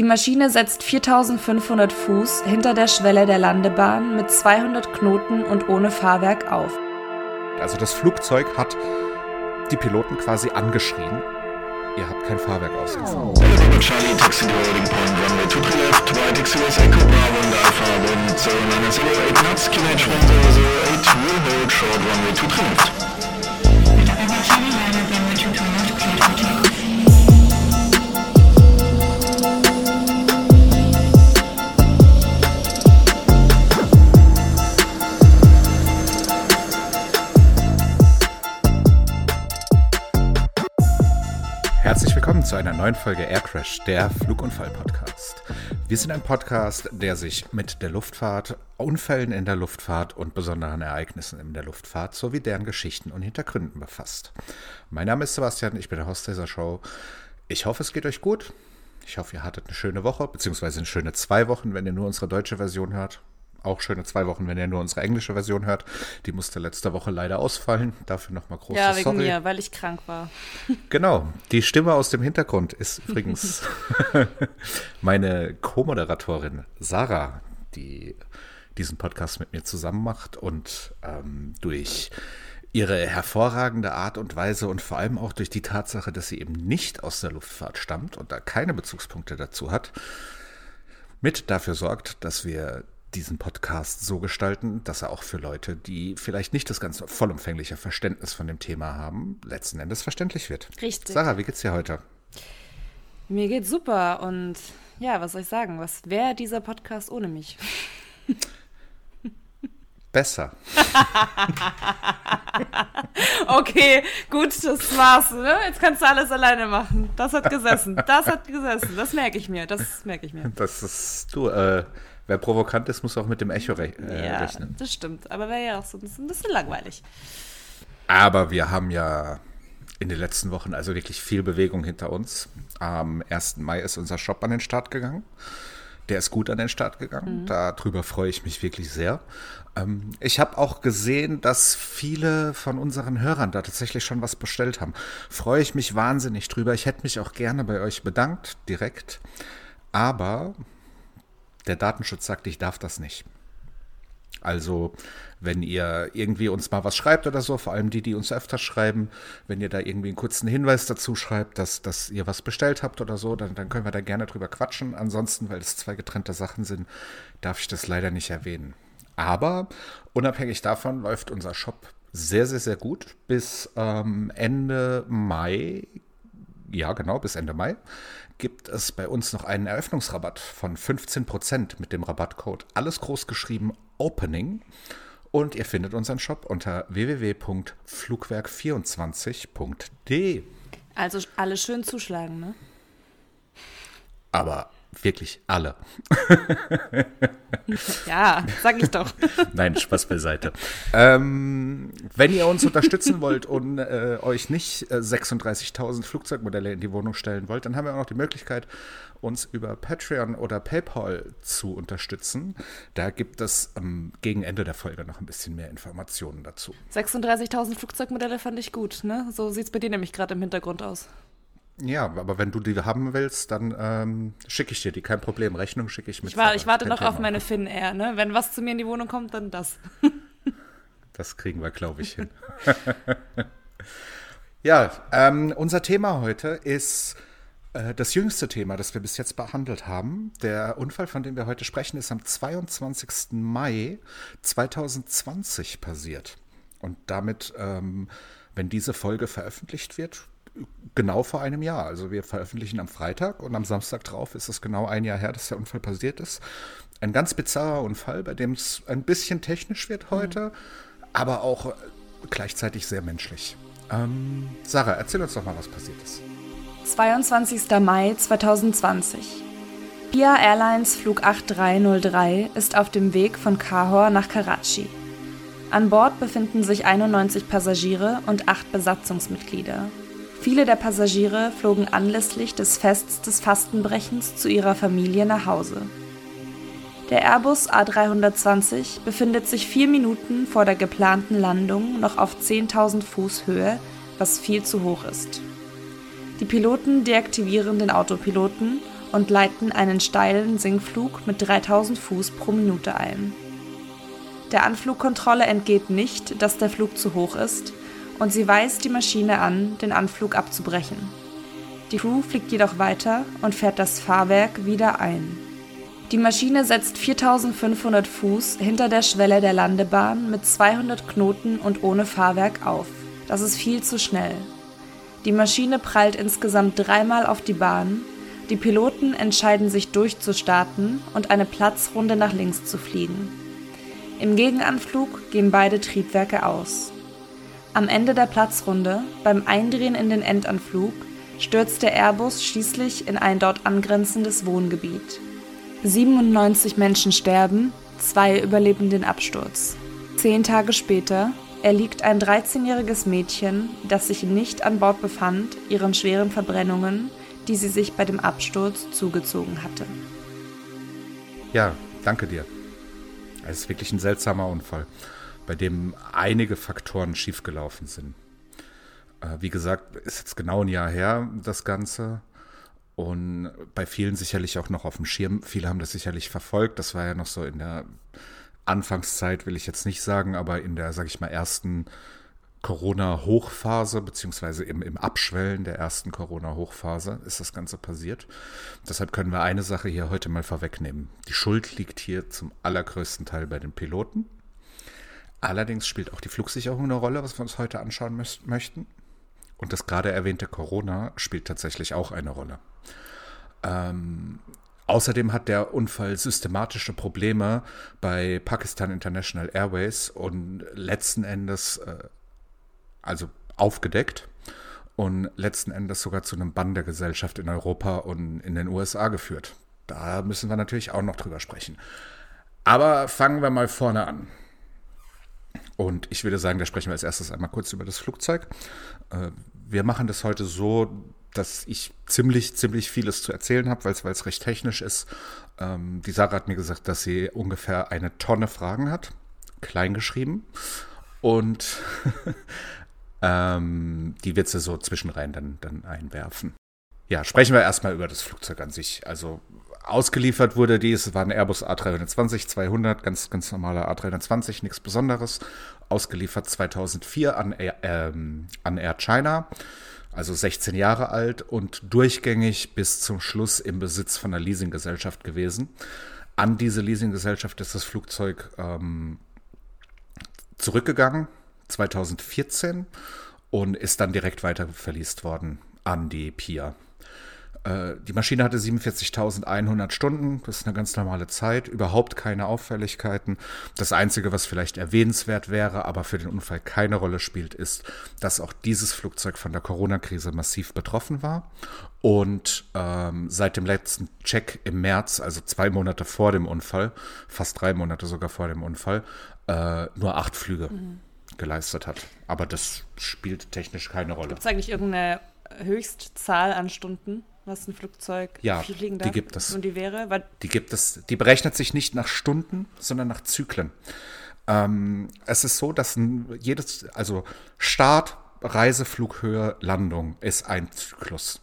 Die Maschine setzt 4500 Fuß hinter der Schwelle der Landebahn mit 200 Knoten und ohne Fahrwerk auf. Also das Flugzeug hat die Piloten quasi angeschrien. Ihr habt kein Fahrwerk ausgefahren. Charlie, taxi loading point, runway 23 left, right, XUS Echo Bravo and Alpha, wind 0908 knots, QH 1008, will hold short, runway 23 left. Zu einer neuen Folge Air Crash, der Flugunfall-Podcast. Wir sind ein Podcast, der sich mit der Luftfahrt, Unfällen in der Luftfahrt und besonderen Ereignissen in der Luftfahrt sowie deren Geschichten und Hintergründen befasst. Mein Name ist Sebastian, ich bin der Host dieser Show. Ich hoffe, es geht euch gut. Ich hoffe, ihr hattet eine schöne Woche, beziehungsweise eine schöne zwei Wochen, wenn ihr nur unsere deutsche Version hört auch schöne zwei Wochen, wenn ihr nur unsere englische Version hört. Die musste letzte Woche leider ausfallen. Dafür nochmal großes Ja, wegen Sorry. mir, weil ich krank war. Genau. Die Stimme aus dem Hintergrund ist übrigens meine Co-Moderatorin Sarah, die diesen Podcast mit mir zusammen macht und ähm, durch ihre hervorragende Art und Weise und vor allem auch durch die Tatsache, dass sie eben nicht aus der Luftfahrt stammt und da keine Bezugspunkte dazu hat, mit dafür sorgt, dass wir diesen Podcast so gestalten, dass er auch für Leute, die vielleicht nicht das ganz vollumfängliche Verständnis von dem Thema haben, letzten Endes verständlich wird. Richtig. Sarah, wie geht's dir heute? Mir geht's super und ja, was soll ich sagen? Was wäre dieser Podcast ohne mich? Besser. okay, gut, das war's. Ne? Jetzt kannst du alles alleine machen. Das hat gesessen. Das hat gesessen. Das merke ich mir. Das merke ich mir. Das ist du. Äh, wer provokant ist, muss auch mit dem Echo rech äh, ja, rechnen. Das stimmt. Aber wäre ja auch so ein bisschen, ein bisschen langweilig. Aber wir haben ja in den letzten Wochen also wirklich viel Bewegung hinter uns. Am 1. Mai ist unser Shop an den Start gegangen. Der ist gut an den Start gegangen. Mhm. Darüber freue ich mich wirklich sehr. Ähm, ich habe auch gesehen, dass viele von unseren Hörern da tatsächlich schon was bestellt haben. Freue ich mich wahnsinnig drüber. Ich hätte mich auch gerne bei euch bedankt, direkt. Aber der Datenschutz sagt, ich darf das nicht. Also, wenn ihr irgendwie uns mal was schreibt oder so, vor allem die, die uns öfter schreiben, wenn ihr da irgendwie einen kurzen Hinweis dazu schreibt, dass, dass ihr was bestellt habt oder so, dann, dann können wir da gerne drüber quatschen. Ansonsten, weil es zwei getrennte Sachen sind, darf ich das leider nicht erwähnen. Aber unabhängig davon läuft unser Shop sehr, sehr, sehr gut. Bis ähm, Ende Mai, ja genau, bis Ende Mai, gibt es bei uns noch einen Eröffnungsrabatt von 15% mit dem Rabattcode alles groß geschrieben Opening. Und ihr findet unseren Shop unter www.flugwerk24.de. Also alle schön zuschlagen, ne? Aber wirklich alle. ja, sag ich doch. Nein, Spaß beiseite. Ähm, wenn ihr uns unterstützen wollt und äh, euch nicht äh, 36.000 Flugzeugmodelle in die Wohnung stellen wollt, dann haben wir auch noch die Möglichkeit, uns über Patreon oder PayPal zu unterstützen. Da gibt es ähm, gegen Ende der Folge noch ein bisschen mehr Informationen dazu. 36.000 Flugzeugmodelle fand ich gut, ne? So sieht es bei dir nämlich gerade im Hintergrund aus. Ja, aber wenn du die haben willst, dann ähm, schicke ich dir die, kein Problem. Rechnung schicke ich mit. Ich, war, ich warte noch Thema. auf meine Finnair, ne? Wenn was zu mir in die Wohnung kommt, dann das. das kriegen wir, glaube ich, hin. ja, ähm, unser Thema heute ist äh, das jüngste Thema, das wir bis jetzt behandelt haben. Der Unfall, von dem wir heute sprechen, ist am 22. Mai 2020 passiert. Und damit, ähm, wenn diese Folge veröffentlicht wird, genau vor einem Jahr. Also wir veröffentlichen am Freitag und am Samstag drauf ist es genau ein Jahr her, dass der Unfall passiert ist. Ein ganz bizarrer Unfall, bei dem es ein bisschen technisch wird heute, mhm. aber auch gleichzeitig sehr menschlich. Ähm, Sarah, erzähl uns doch mal, was passiert ist. 22. Mai 2020. Pia Airlines Flug 8303 ist auf dem Weg von Kahor nach Karachi. An Bord befinden sich 91 Passagiere und 8 Besatzungsmitglieder. Viele der Passagiere flogen anlässlich des Fests des Fastenbrechens zu ihrer Familie nach Hause. Der Airbus A320 befindet sich vier Minuten vor der geplanten Landung noch auf 10.000 Fuß Höhe, was viel zu hoch ist. Die Piloten deaktivieren den Autopiloten und leiten einen steilen Sinkflug mit 3000 Fuß pro Minute ein. Der Anflugkontrolle entgeht nicht, dass der Flug zu hoch ist, und sie weist die Maschine an, den Anflug abzubrechen. Die Crew fliegt jedoch weiter und fährt das Fahrwerk wieder ein. Die Maschine setzt 4500 Fuß hinter der Schwelle der Landebahn mit 200 Knoten und ohne Fahrwerk auf. Das ist viel zu schnell. Die Maschine prallt insgesamt dreimal auf die Bahn. Die Piloten entscheiden sich durchzustarten und eine Platzrunde nach links zu fliegen. Im Gegenanflug gehen beide Triebwerke aus. Am Ende der Platzrunde, beim Eindrehen in den Endanflug, stürzt der Airbus schließlich in ein dort angrenzendes Wohngebiet. 97 Menschen sterben, zwei überleben den Absturz. Zehn Tage später erliegt ein 13-jähriges Mädchen, das sich nicht an Bord befand, ihren schweren Verbrennungen, die sie sich bei dem Absturz zugezogen hatte. Ja, danke dir. Es ist wirklich ein seltsamer Unfall, bei dem einige Faktoren schiefgelaufen sind. Äh, wie gesagt, ist jetzt genau ein Jahr her, das Ganze. Und bei vielen sicherlich auch noch auf dem Schirm. Viele haben das sicherlich verfolgt. Das war ja noch so in der Anfangszeit, will ich jetzt nicht sagen, aber in der, sag ich mal, ersten Corona-Hochphase, beziehungsweise im, im Abschwellen der ersten Corona-Hochphase ist das Ganze passiert. Deshalb können wir eine Sache hier heute mal vorwegnehmen. Die Schuld liegt hier zum allergrößten Teil bei den Piloten. Allerdings spielt auch die Flugsicherung eine Rolle, was wir uns heute anschauen möchten. Und das gerade erwähnte Corona spielt tatsächlich auch eine Rolle. Ähm, außerdem hat der Unfall systematische Probleme bei Pakistan International Airways und letzten Endes, äh, also aufgedeckt und letzten Endes sogar zu einem Bann der Gesellschaft in Europa und in den USA geführt. Da müssen wir natürlich auch noch drüber sprechen. Aber fangen wir mal vorne an. Und ich würde sagen, da sprechen wir als erstes einmal kurz über das Flugzeug. Äh, wir machen das heute so, dass ich ziemlich, ziemlich vieles zu erzählen habe, weil es recht technisch ist. Ähm, die Sarah hat mir gesagt, dass sie ungefähr eine Tonne Fragen hat, klein geschrieben. Und ähm, die wird sie so zwischenrein dann, dann einwerfen. Ja, sprechen wir erstmal über das Flugzeug an sich. Also ausgeliefert wurde dies, war ein Airbus A320, 200, ganz, ganz normaler A320, nichts Besonderes. Ausgeliefert 2004 an Air, ähm, an Air China, also 16 Jahre alt und durchgängig bis zum Schluss im Besitz von einer Leasinggesellschaft gewesen. An diese Leasinggesellschaft ist das Flugzeug ähm, zurückgegangen, 2014, und ist dann direkt weiter verliest worden an die PIA. Äh, die Maschine hatte 47.100 Stunden, das ist eine ganz normale Zeit, überhaupt keine Auffälligkeiten. Das Einzige, was vielleicht erwähnenswert wäre, aber für den Unfall keine Rolle spielt, ist, dass auch dieses Flugzeug von der Corona-Krise massiv betroffen war und ähm, seit dem letzten Check im März, also zwei Monate vor dem Unfall, fast drei Monate sogar vor dem Unfall, äh, nur acht Flüge mhm. geleistet hat. Aber das spielt technisch keine Rolle. Gibt es eigentlich irgendeine Höchstzahl an Stunden? Was ein Flugzeug ja? Die gibt es. Und die wäre? Weil die gibt es. Die berechnet sich nicht nach Stunden, sondern nach Zyklen. Ähm, es ist so, dass jedes, also Start, Reise, Flughöhe, Landung ist ein Zyklus.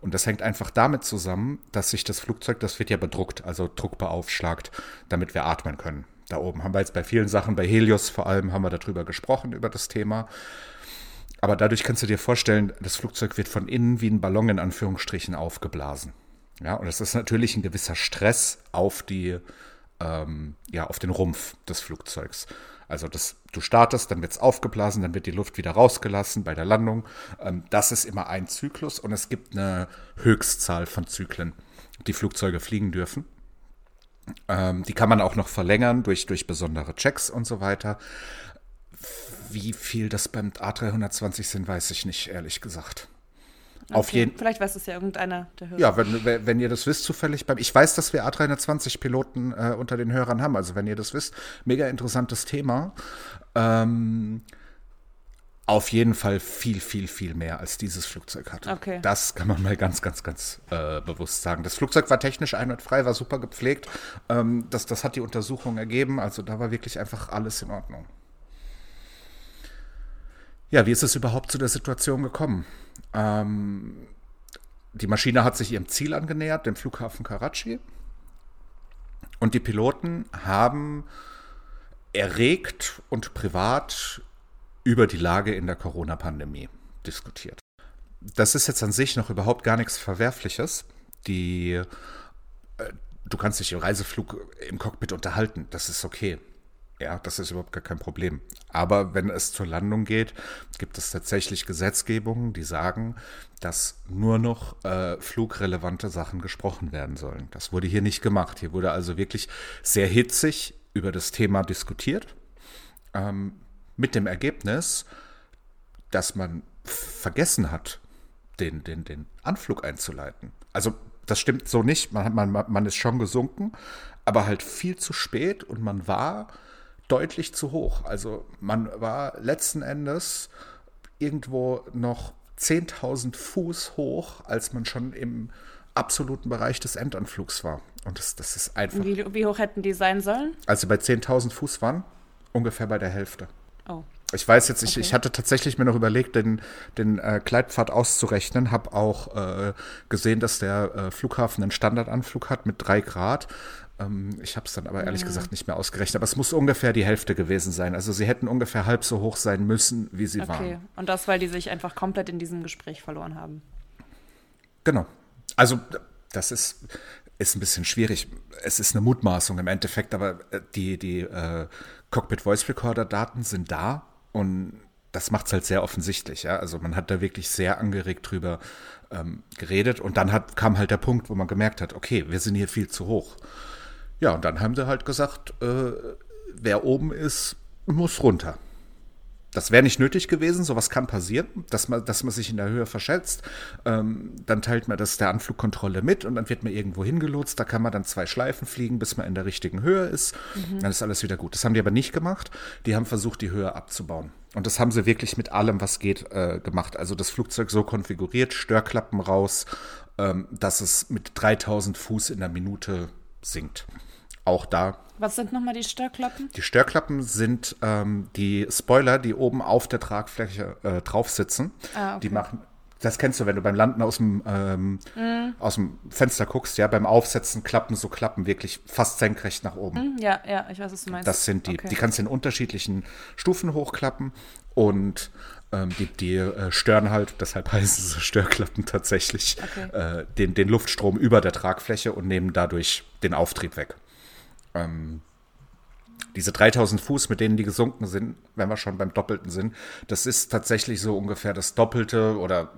Und das hängt einfach damit zusammen, dass sich das Flugzeug, das wird ja bedruckt, also druckbeaufschlagt, damit wir atmen können. Da oben haben wir jetzt bei vielen Sachen, bei Helios vor allem, haben wir darüber gesprochen, über das Thema. Aber dadurch kannst du dir vorstellen, das Flugzeug wird von innen wie ein Ballon in Anführungsstrichen aufgeblasen. Ja, und das ist natürlich ein gewisser Stress auf die, ähm, ja, auf den Rumpf des Flugzeugs. Also das, du startest, dann wird es aufgeblasen, dann wird die Luft wieder rausgelassen bei der Landung. Ähm, das ist immer ein Zyklus und es gibt eine Höchstzahl von Zyklen, die Flugzeuge fliegen dürfen. Ähm, die kann man auch noch verlängern durch, durch besondere Checks und so weiter. Wie viel das beim A320 sind, weiß ich nicht, ehrlich gesagt. Okay. Auf jeden Vielleicht weiß es ja irgendeiner der Hörer. Ja, wenn, wenn ihr das wisst, zufällig beim. Ich weiß, dass wir A320-Piloten äh, unter den Hörern haben. Also, wenn ihr das wisst, mega interessantes Thema. Ähm, auf jeden Fall viel, viel, viel mehr als dieses Flugzeug hat. Okay. Das kann man mal ganz, ganz, ganz äh, bewusst sagen. Das Flugzeug war technisch einwandfrei, war super gepflegt. Ähm, das, das hat die Untersuchung ergeben. Also da war wirklich einfach alles in Ordnung. Ja, wie ist es überhaupt zu der Situation gekommen? Ähm, die Maschine hat sich ihrem Ziel angenähert, dem Flughafen Karachi. Und die Piloten haben erregt und privat über die Lage in der Corona-Pandemie diskutiert. Das ist jetzt an sich noch überhaupt gar nichts Verwerfliches. Die, äh, du kannst dich im Reiseflug im Cockpit unterhalten, das ist okay. Ja, das ist überhaupt gar kein Problem. Aber wenn es zur Landung geht, gibt es tatsächlich Gesetzgebungen, die sagen, dass nur noch äh, flugrelevante Sachen gesprochen werden sollen. Das wurde hier nicht gemacht. Hier wurde also wirklich sehr hitzig über das Thema diskutiert. Ähm, mit dem Ergebnis, dass man vergessen hat, den, den, den Anflug einzuleiten. Also das stimmt so nicht. Man, man, man ist schon gesunken, aber halt viel zu spät und man war deutlich zu hoch. Also man war letzten Endes irgendwo noch 10.000 Fuß hoch, als man schon im absoluten Bereich des Endanflugs war. Und das, das ist einfach. Wie, wie hoch hätten die sein sollen? Als sie bei 10.000 Fuß waren, ungefähr bei der Hälfte. Oh. Ich weiß jetzt, ich, okay. ich hatte tatsächlich mir noch überlegt, den, den äh, Gleitpfad auszurechnen, habe auch äh, gesehen, dass der äh, Flughafen einen Standardanflug hat mit drei Grad. Ähm, ich habe es dann aber ehrlich ja. gesagt nicht mehr ausgerechnet, aber es muss ungefähr die Hälfte gewesen sein. Also sie hätten ungefähr halb so hoch sein müssen, wie sie okay. waren. Okay, und das, weil die sich einfach komplett in diesem Gespräch verloren haben. Genau. Also das ist, ist ein bisschen schwierig. Es ist eine Mutmaßung im Endeffekt, aber äh, die, die äh, Cockpit Voice Recorder Daten sind da und das macht es halt sehr offensichtlich. Ja? Also man hat da wirklich sehr angeregt drüber ähm, geredet und dann hat, kam halt der Punkt, wo man gemerkt hat, okay, wir sind hier viel zu hoch. Ja, und dann haben sie halt gesagt, äh, wer oben ist, muss runter. Das wäre nicht nötig gewesen, sowas kann passieren, dass man, dass man sich in der Höhe verschätzt. Ähm, dann teilt man das der Anflugkontrolle mit und dann wird man irgendwo hingelotst. Da kann man dann zwei Schleifen fliegen, bis man in der richtigen Höhe ist. Mhm. Dann ist alles wieder gut. Das haben die aber nicht gemacht. Die haben versucht, die Höhe abzubauen. Und das haben sie wirklich mit allem, was geht, äh, gemacht. Also das Flugzeug so konfiguriert, Störklappen raus, ähm, dass es mit 3000 Fuß in der Minute sinkt auch da. Was sind nochmal die Störklappen? Die Störklappen sind ähm, die Spoiler, die oben auf der Tragfläche äh, drauf sitzen. Ah, okay. Die machen, das kennst du, wenn du beim Landen aus dem, ähm, mm. aus dem Fenster guckst, ja, beim Aufsetzen klappen so Klappen wirklich fast senkrecht nach oben. Mm, ja, ja, ich weiß, was du meinst. Das sind die. Okay. Die kannst du in unterschiedlichen Stufen hochklappen und ähm, die, die äh, stören halt, deshalb heißen sie Störklappen tatsächlich, okay. äh, den, den Luftstrom über der Tragfläche und nehmen dadurch den Auftrieb weg ähm, diese 3000 Fuß, mit denen die gesunken sind, wenn wir schon beim Doppelten sind, das ist tatsächlich so ungefähr das Doppelte oder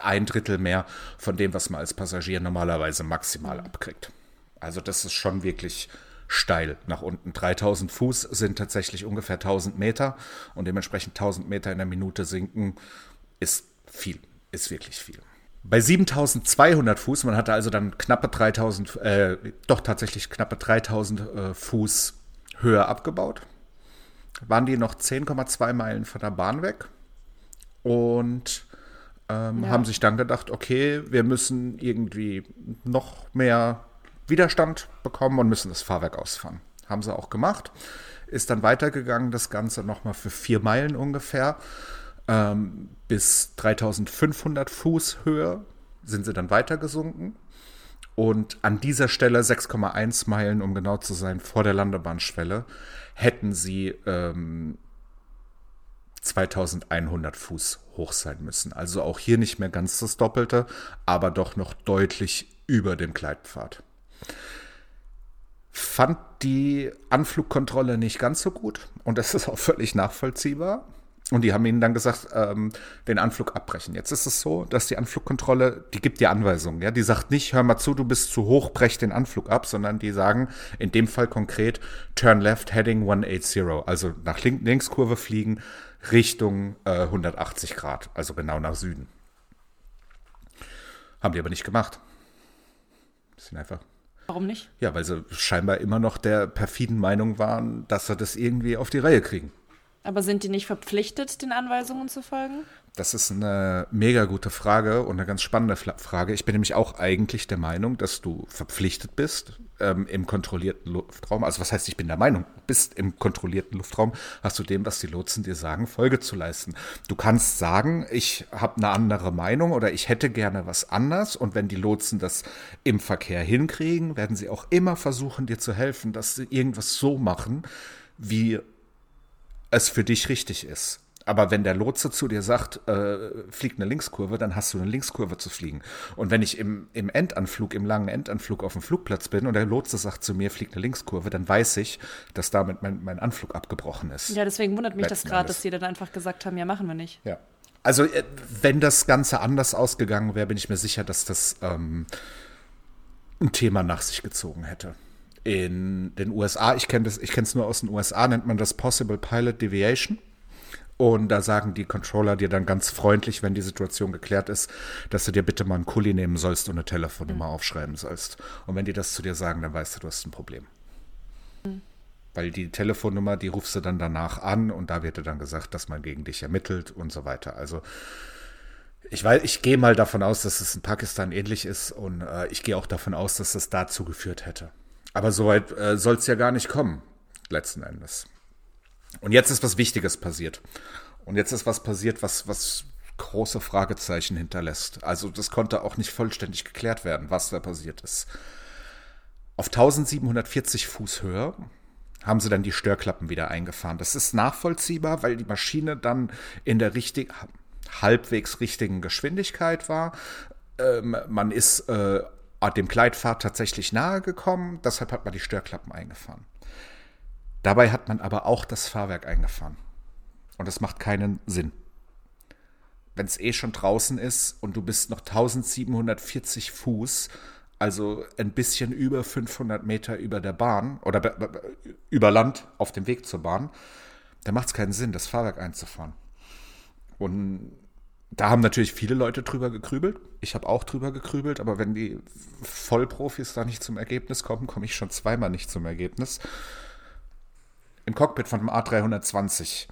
ein Drittel mehr von dem, was man als Passagier normalerweise maximal abkriegt. Also das ist schon wirklich steil nach unten. 3000 Fuß sind tatsächlich ungefähr 1000 Meter und dementsprechend 1000 Meter in der Minute sinken ist viel, ist wirklich viel. Bei 7200 Fuß, man hatte also dann knappe 3000, äh, doch tatsächlich knappe 3000 äh, Fuß Höhe abgebaut, waren die noch 10,2 Meilen von der Bahn weg und ähm, ja. haben sich dann gedacht, okay, wir müssen irgendwie noch mehr Widerstand bekommen und müssen das Fahrwerk ausfahren. Haben sie auch gemacht. Ist dann weitergegangen, das Ganze nochmal für vier Meilen ungefähr ähm, bis 3500 Fuß Höhe sind sie dann weiter gesunken. Und an dieser Stelle 6,1 Meilen, um genau zu sein, vor der Landebahnschwelle, hätten sie ähm, 2100 Fuß hoch sein müssen. Also auch hier nicht mehr ganz das Doppelte, aber doch noch deutlich über dem Gleitpfad. Fand die Anflugkontrolle nicht ganz so gut und das ist auch völlig nachvollziehbar. Und die haben ihnen dann gesagt, ähm, den Anflug abbrechen. Jetzt ist es so, dass die Anflugkontrolle, die gibt dir Anweisungen. Ja? Die sagt nicht, hör mal zu, du bist zu hoch, brech den Anflug ab, sondern die sagen in dem Fall konkret, turn left, heading 180. Also nach Link Linkskurve fliegen, Richtung äh, 180 Grad, also genau nach Süden. Haben die aber nicht gemacht. Bisschen einfach. Warum nicht? Ja, weil sie scheinbar immer noch der perfiden Meinung waren, dass sie das irgendwie auf die Reihe kriegen. Aber sind die nicht verpflichtet, den Anweisungen zu folgen? Das ist eine mega gute Frage und eine ganz spannende Frage. Ich bin nämlich auch eigentlich der Meinung, dass du verpflichtet bist, ähm, im kontrollierten Luftraum, also was heißt, ich bin der Meinung, bist im kontrollierten Luftraum, hast du dem, was die Lotsen dir sagen, Folge zu leisten. Du kannst sagen, ich habe eine andere Meinung oder ich hätte gerne was anders und wenn die Lotsen das im Verkehr hinkriegen, werden sie auch immer versuchen, dir zu helfen, dass sie irgendwas so machen, wie es für dich richtig ist. Aber wenn der Lotse zu dir sagt, äh, flieg eine Linkskurve, dann hast du eine Linkskurve zu fliegen. Und wenn ich im, im Endanflug, im langen Endanflug auf dem Flugplatz bin und der Lotse sagt zu mir, flieg eine Linkskurve, dann weiß ich, dass damit mein, mein Anflug abgebrochen ist. Ja, deswegen wundert mich das gerade, dass die dann einfach gesagt haben, ja, machen wir nicht. Ja. Also, äh, wenn das Ganze anders ausgegangen wäre, bin ich mir sicher, dass das ähm, ein Thema nach sich gezogen hätte in den USA, ich kenne es nur aus den USA, nennt man das Possible Pilot Deviation. Und da sagen die Controller dir dann ganz freundlich, wenn die Situation geklärt ist, dass du dir bitte mal einen Kuli nehmen sollst und eine Telefonnummer mhm. aufschreiben sollst. Und wenn die das zu dir sagen, dann weißt du, du hast ein Problem. Mhm. Weil die Telefonnummer, die rufst du dann danach an und da wird dir dann gesagt, dass man gegen dich ermittelt und so weiter. Also ich weiß, ich gehe mal davon aus, dass es in Pakistan ähnlich ist und äh, ich gehe auch davon aus, dass es dazu geführt hätte. Aber soweit äh, soll es ja gar nicht kommen, letzten Endes. Und jetzt ist was Wichtiges passiert. Und jetzt ist was passiert, was, was große Fragezeichen hinterlässt. Also das konnte auch nicht vollständig geklärt werden, was da passiert ist. Auf 1740 Fuß Höhe haben sie dann die Störklappen wieder eingefahren. Das ist nachvollziehbar, weil die Maschine dann in der richtig, halbwegs richtigen Geschwindigkeit war. Ähm, man ist äh, dem Gleitpfad tatsächlich nahe gekommen, deshalb hat man die Störklappen eingefahren. Dabei hat man aber auch das Fahrwerk eingefahren. Und das macht keinen Sinn. Wenn es eh schon draußen ist und du bist noch 1740 Fuß, also ein bisschen über 500 Meter über der Bahn oder über Land auf dem Weg zur Bahn, dann macht es keinen Sinn, das Fahrwerk einzufahren. Und da haben natürlich viele Leute drüber gekrübelt. Ich habe auch drüber gekrübelt, aber wenn die Vollprofis da nicht zum Ergebnis kommen, komme ich schon zweimal nicht zum Ergebnis. Im Cockpit von dem A320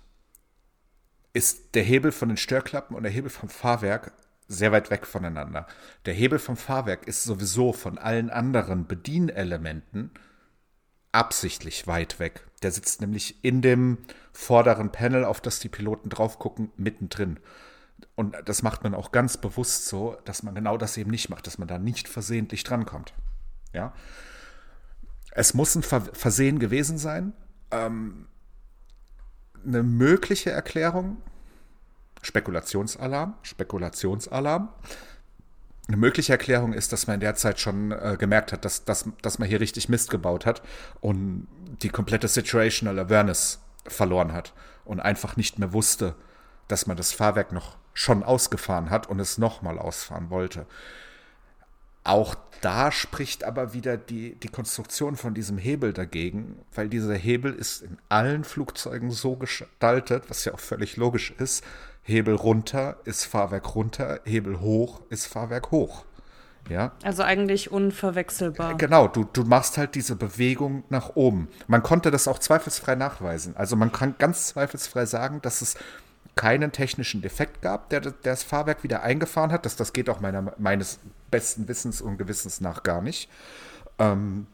ist der Hebel von den Störklappen und der Hebel vom Fahrwerk sehr weit weg voneinander. Der Hebel vom Fahrwerk ist sowieso von allen anderen Bedienelementen absichtlich weit weg. Der sitzt nämlich in dem vorderen Panel, auf das die Piloten drauf gucken, mittendrin. Und das macht man auch ganz bewusst so, dass man genau das eben nicht macht, dass man da nicht versehentlich drankommt. Ja. Es muss ein Versehen gewesen sein, ähm, eine mögliche Erklärung, Spekulationsalarm, Spekulationsalarm. Eine mögliche Erklärung ist, dass man in der Zeit schon äh, gemerkt hat, dass, dass, dass man hier richtig Mist gebaut hat und die komplette Situational Awareness verloren hat und einfach nicht mehr wusste, dass man das Fahrwerk noch schon ausgefahren hat und es nochmal ausfahren wollte. Auch da spricht aber wieder die, die Konstruktion von diesem Hebel dagegen, weil dieser Hebel ist in allen Flugzeugen so gestaltet, was ja auch völlig logisch ist. Hebel runter ist Fahrwerk runter, Hebel hoch ist Fahrwerk hoch. Ja. Also eigentlich unverwechselbar. Genau, du, du machst halt diese Bewegung nach oben. Man konnte das auch zweifelsfrei nachweisen. Also man kann ganz zweifelsfrei sagen, dass es keinen technischen Defekt gab, der, der das Fahrwerk wieder eingefahren hat. Das, das geht auch meiner, meines besten Wissens und Gewissens nach gar nicht. Ähm,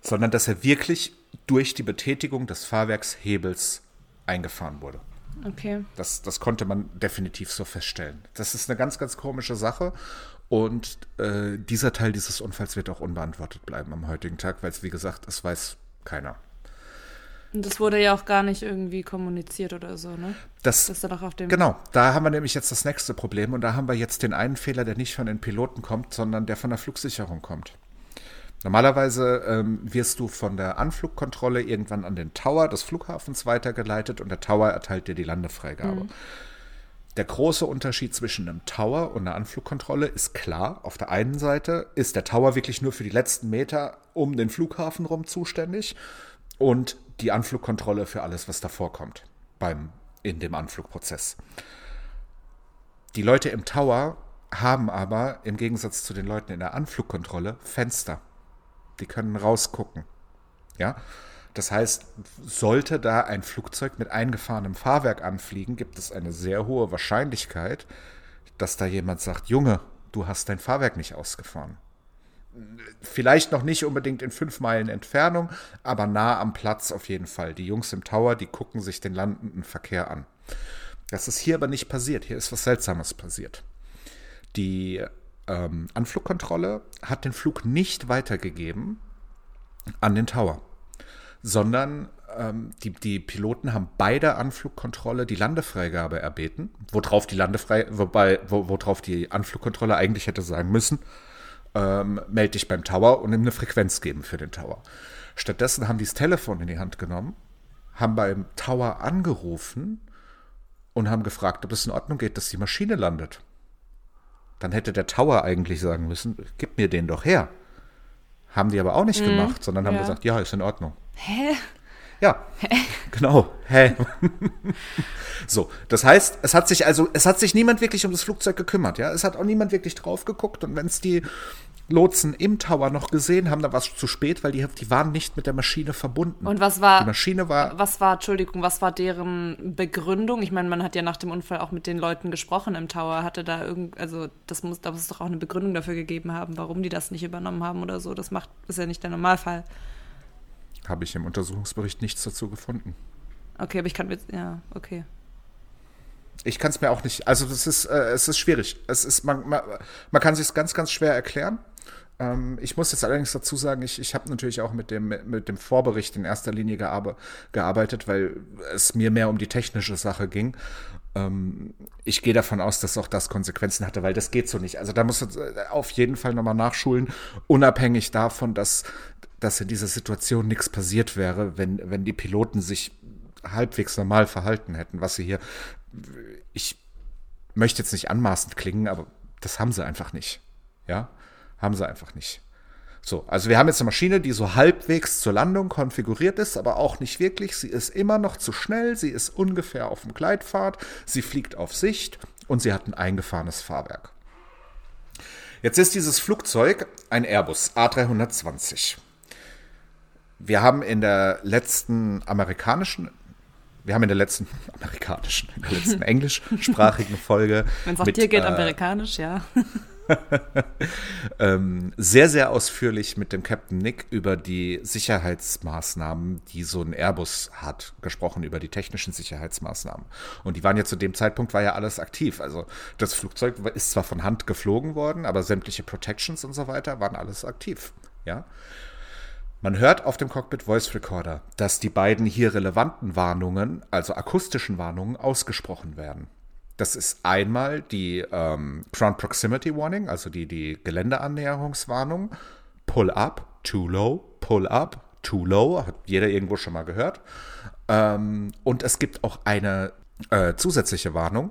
sondern dass er wirklich durch die Betätigung des Fahrwerkshebels eingefahren wurde. Okay. Das, das konnte man definitiv so feststellen. Das ist eine ganz, ganz komische Sache. Und äh, dieser Teil dieses Unfalls wird auch unbeantwortet bleiben am heutigen Tag, weil es, wie gesagt, es weiß keiner. Und das wurde ja auch gar nicht irgendwie kommuniziert oder so, ne? Das, das auch auf dem genau, da haben wir nämlich jetzt das nächste Problem und da haben wir jetzt den einen Fehler, der nicht von den Piloten kommt, sondern der von der Flugsicherung kommt. Normalerweise ähm, wirst du von der Anflugkontrolle irgendwann an den Tower des Flughafens weitergeleitet und der Tower erteilt dir die Landefreigabe. Mhm. Der große Unterschied zwischen einem Tower und einer Anflugkontrolle ist klar. Auf der einen Seite ist der Tower wirklich nur für die letzten Meter um den Flughafen rum zuständig und die Anflugkontrolle für alles, was davor kommt beim, in dem Anflugprozess. Die Leute im Tower haben aber im Gegensatz zu den Leuten in der Anflugkontrolle Fenster. Die können rausgucken. Ja? Das heißt, sollte da ein Flugzeug mit eingefahrenem Fahrwerk anfliegen, gibt es eine sehr hohe Wahrscheinlichkeit, dass da jemand sagt, Junge, du hast dein Fahrwerk nicht ausgefahren. Vielleicht noch nicht unbedingt in fünf Meilen Entfernung, aber nah am Platz auf jeden Fall. Die Jungs im Tower, die gucken sich den landenden Verkehr an. Das ist hier aber nicht passiert. Hier ist was Seltsames passiert. Die ähm, Anflugkontrolle hat den Flug nicht weitergegeben an den Tower, sondern ähm, die, die Piloten haben bei der Anflugkontrolle die Landefreigabe erbeten, worauf die Landefrei, wobei, wo, worauf die Anflugkontrolle eigentlich hätte sagen müssen, ähm, melde dich beim Tower und ihm eine Frequenz geben für den Tower. Stattdessen haben die das Telefon in die Hand genommen, haben beim Tower angerufen und haben gefragt, ob es in Ordnung geht, dass die Maschine landet. Dann hätte der Tower eigentlich sagen müssen, gib mir den doch her. Haben die aber auch nicht mhm, gemacht, sondern haben ja. gesagt, ja, ist in Ordnung. Hä? Ja, genau. Hä? so, das heißt, es hat sich also, es hat sich niemand wirklich um das Flugzeug gekümmert, ja. Es hat auch niemand wirklich drauf geguckt und wenn es die Lotsen im Tower noch gesehen haben, da war es zu spät, weil die, die waren nicht mit der Maschine verbunden. Und was war, die Maschine war, was war, Entschuldigung, was war deren Begründung? Ich meine, man hat ja nach dem Unfall auch mit den Leuten gesprochen im Tower. Hatte da irgend, also das muss, da muss es doch auch eine Begründung dafür gegeben haben, warum die das nicht übernommen haben oder so. Das macht, ist ja nicht der Normalfall. Habe ich im Untersuchungsbericht nichts dazu gefunden. Okay, aber ich kann jetzt, ja, okay. Ich kann es mir auch nicht, also das ist, äh, es ist schwierig. Es ist, man, man, man kann sich ganz, ganz schwer erklären. Ähm, ich muss jetzt allerdings dazu sagen, ich, ich habe natürlich auch mit dem, mit dem Vorbericht in erster Linie gearbe gearbeitet, weil es mir mehr um die technische Sache ging. Ähm, ich gehe davon aus, dass auch das Konsequenzen hatte, weil das geht so nicht. Also da muss man äh, auf jeden Fall nochmal nachschulen, unabhängig davon, dass, dass in dieser Situation nichts passiert wäre, wenn, wenn die Piloten sich halbwegs normal verhalten hätten, was sie hier, ich möchte jetzt nicht anmaßend klingen, aber das haben sie einfach nicht. Ja, haben sie einfach nicht. So, also wir haben jetzt eine Maschine, die so halbwegs zur Landung konfiguriert ist, aber auch nicht wirklich. Sie ist immer noch zu schnell, sie ist ungefähr auf dem Gleitpfad, sie fliegt auf Sicht und sie hat ein eingefahrenes Fahrwerk. Jetzt ist dieses Flugzeug ein Airbus A320. Wir haben in der letzten amerikanischen wir haben in der letzten amerikanischen, in der letzten englischsprachigen Folge. Wenn es auch dir geht, äh, amerikanisch, ja. ähm, sehr, sehr ausführlich mit dem Captain Nick über die Sicherheitsmaßnahmen, die so ein Airbus hat, gesprochen, über die technischen Sicherheitsmaßnahmen. Und die waren ja zu dem Zeitpunkt, war ja alles aktiv. Also das Flugzeug ist zwar von Hand geflogen worden, aber sämtliche Protections und so weiter waren alles aktiv. Ja. Man hört auf dem Cockpit Voice Recorder, dass die beiden hier relevanten Warnungen, also akustischen Warnungen, ausgesprochen werden. Das ist einmal die ähm, Ground Proximity Warning, also die, die Geländeannäherungswarnung. Pull up, too low, pull up, too low, hat jeder irgendwo schon mal gehört. Ähm, und es gibt auch eine äh, zusätzliche Warnung,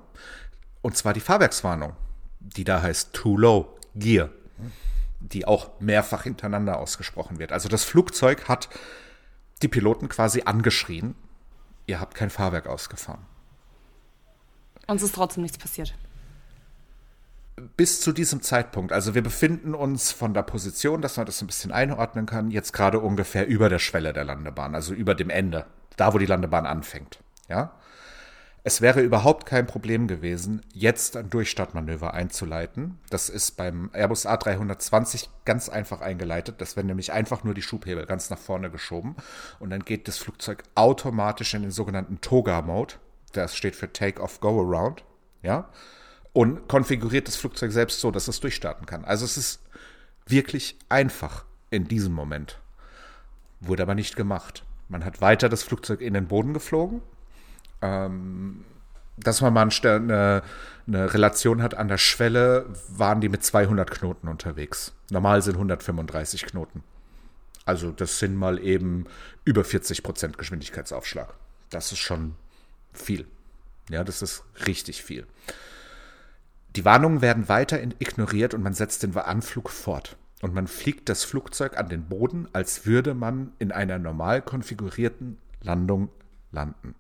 und zwar die Fahrwerkswarnung, die da heißt too low, Gear, die auch mehrfach hintereinander ausgesprochen wird. Also das Flugzeug hat die Piloten quasi angeschrien, ihr habt kein Fahrwerk ausgefahren. Uns ist trotzdem nichts passiert. Bis zu diesem Zeitpunkt, also wir befinden uns von der Position, dass man das ein bisschen einordnen kann, jetzt gerade ungefähr über der Schwelle der Landebahn, also über dem Ende, da wo die Landebahn anfängt. Ja? Es wäre überhaupt kein Problem gewesen, jetzt ein Durchstartmanöver einzuleiten. Das ist beim Airbus A320 ganz einfach eingeleitet. Das werden nämlich einfach nur die Schubhebel ganz nach vorne geschoben und dann geht das Flugzeug automatisch in den sogenannten Toga-Mode das steht für Take Off Go Around, ja, und konfiguriert das Flugzeug selbst so, dass es durchstarten kann. Also es ist wirklich einfach in diesem Moment. Wurde aber nicht gemacht. Man hat weiter das Flugzeug in den Boden geflogen. Ähm, dass man mal eine, eine, Relation hat an der Schwelle, waren die mit 200 Knoten unterwegs. Normal sind 135 Knoten. Also das sind mal eben über 40 Prozent Geschwindigkeitsaufschlag. Das ist schon viel. Ja, das ist richtig viel. Die Warnungen werden weiter ignoriert und man setzt den Anflug fort. Und man fliegt das Flugzeug an den Boden, als würde man in einer normal konfigurierten Landung landen.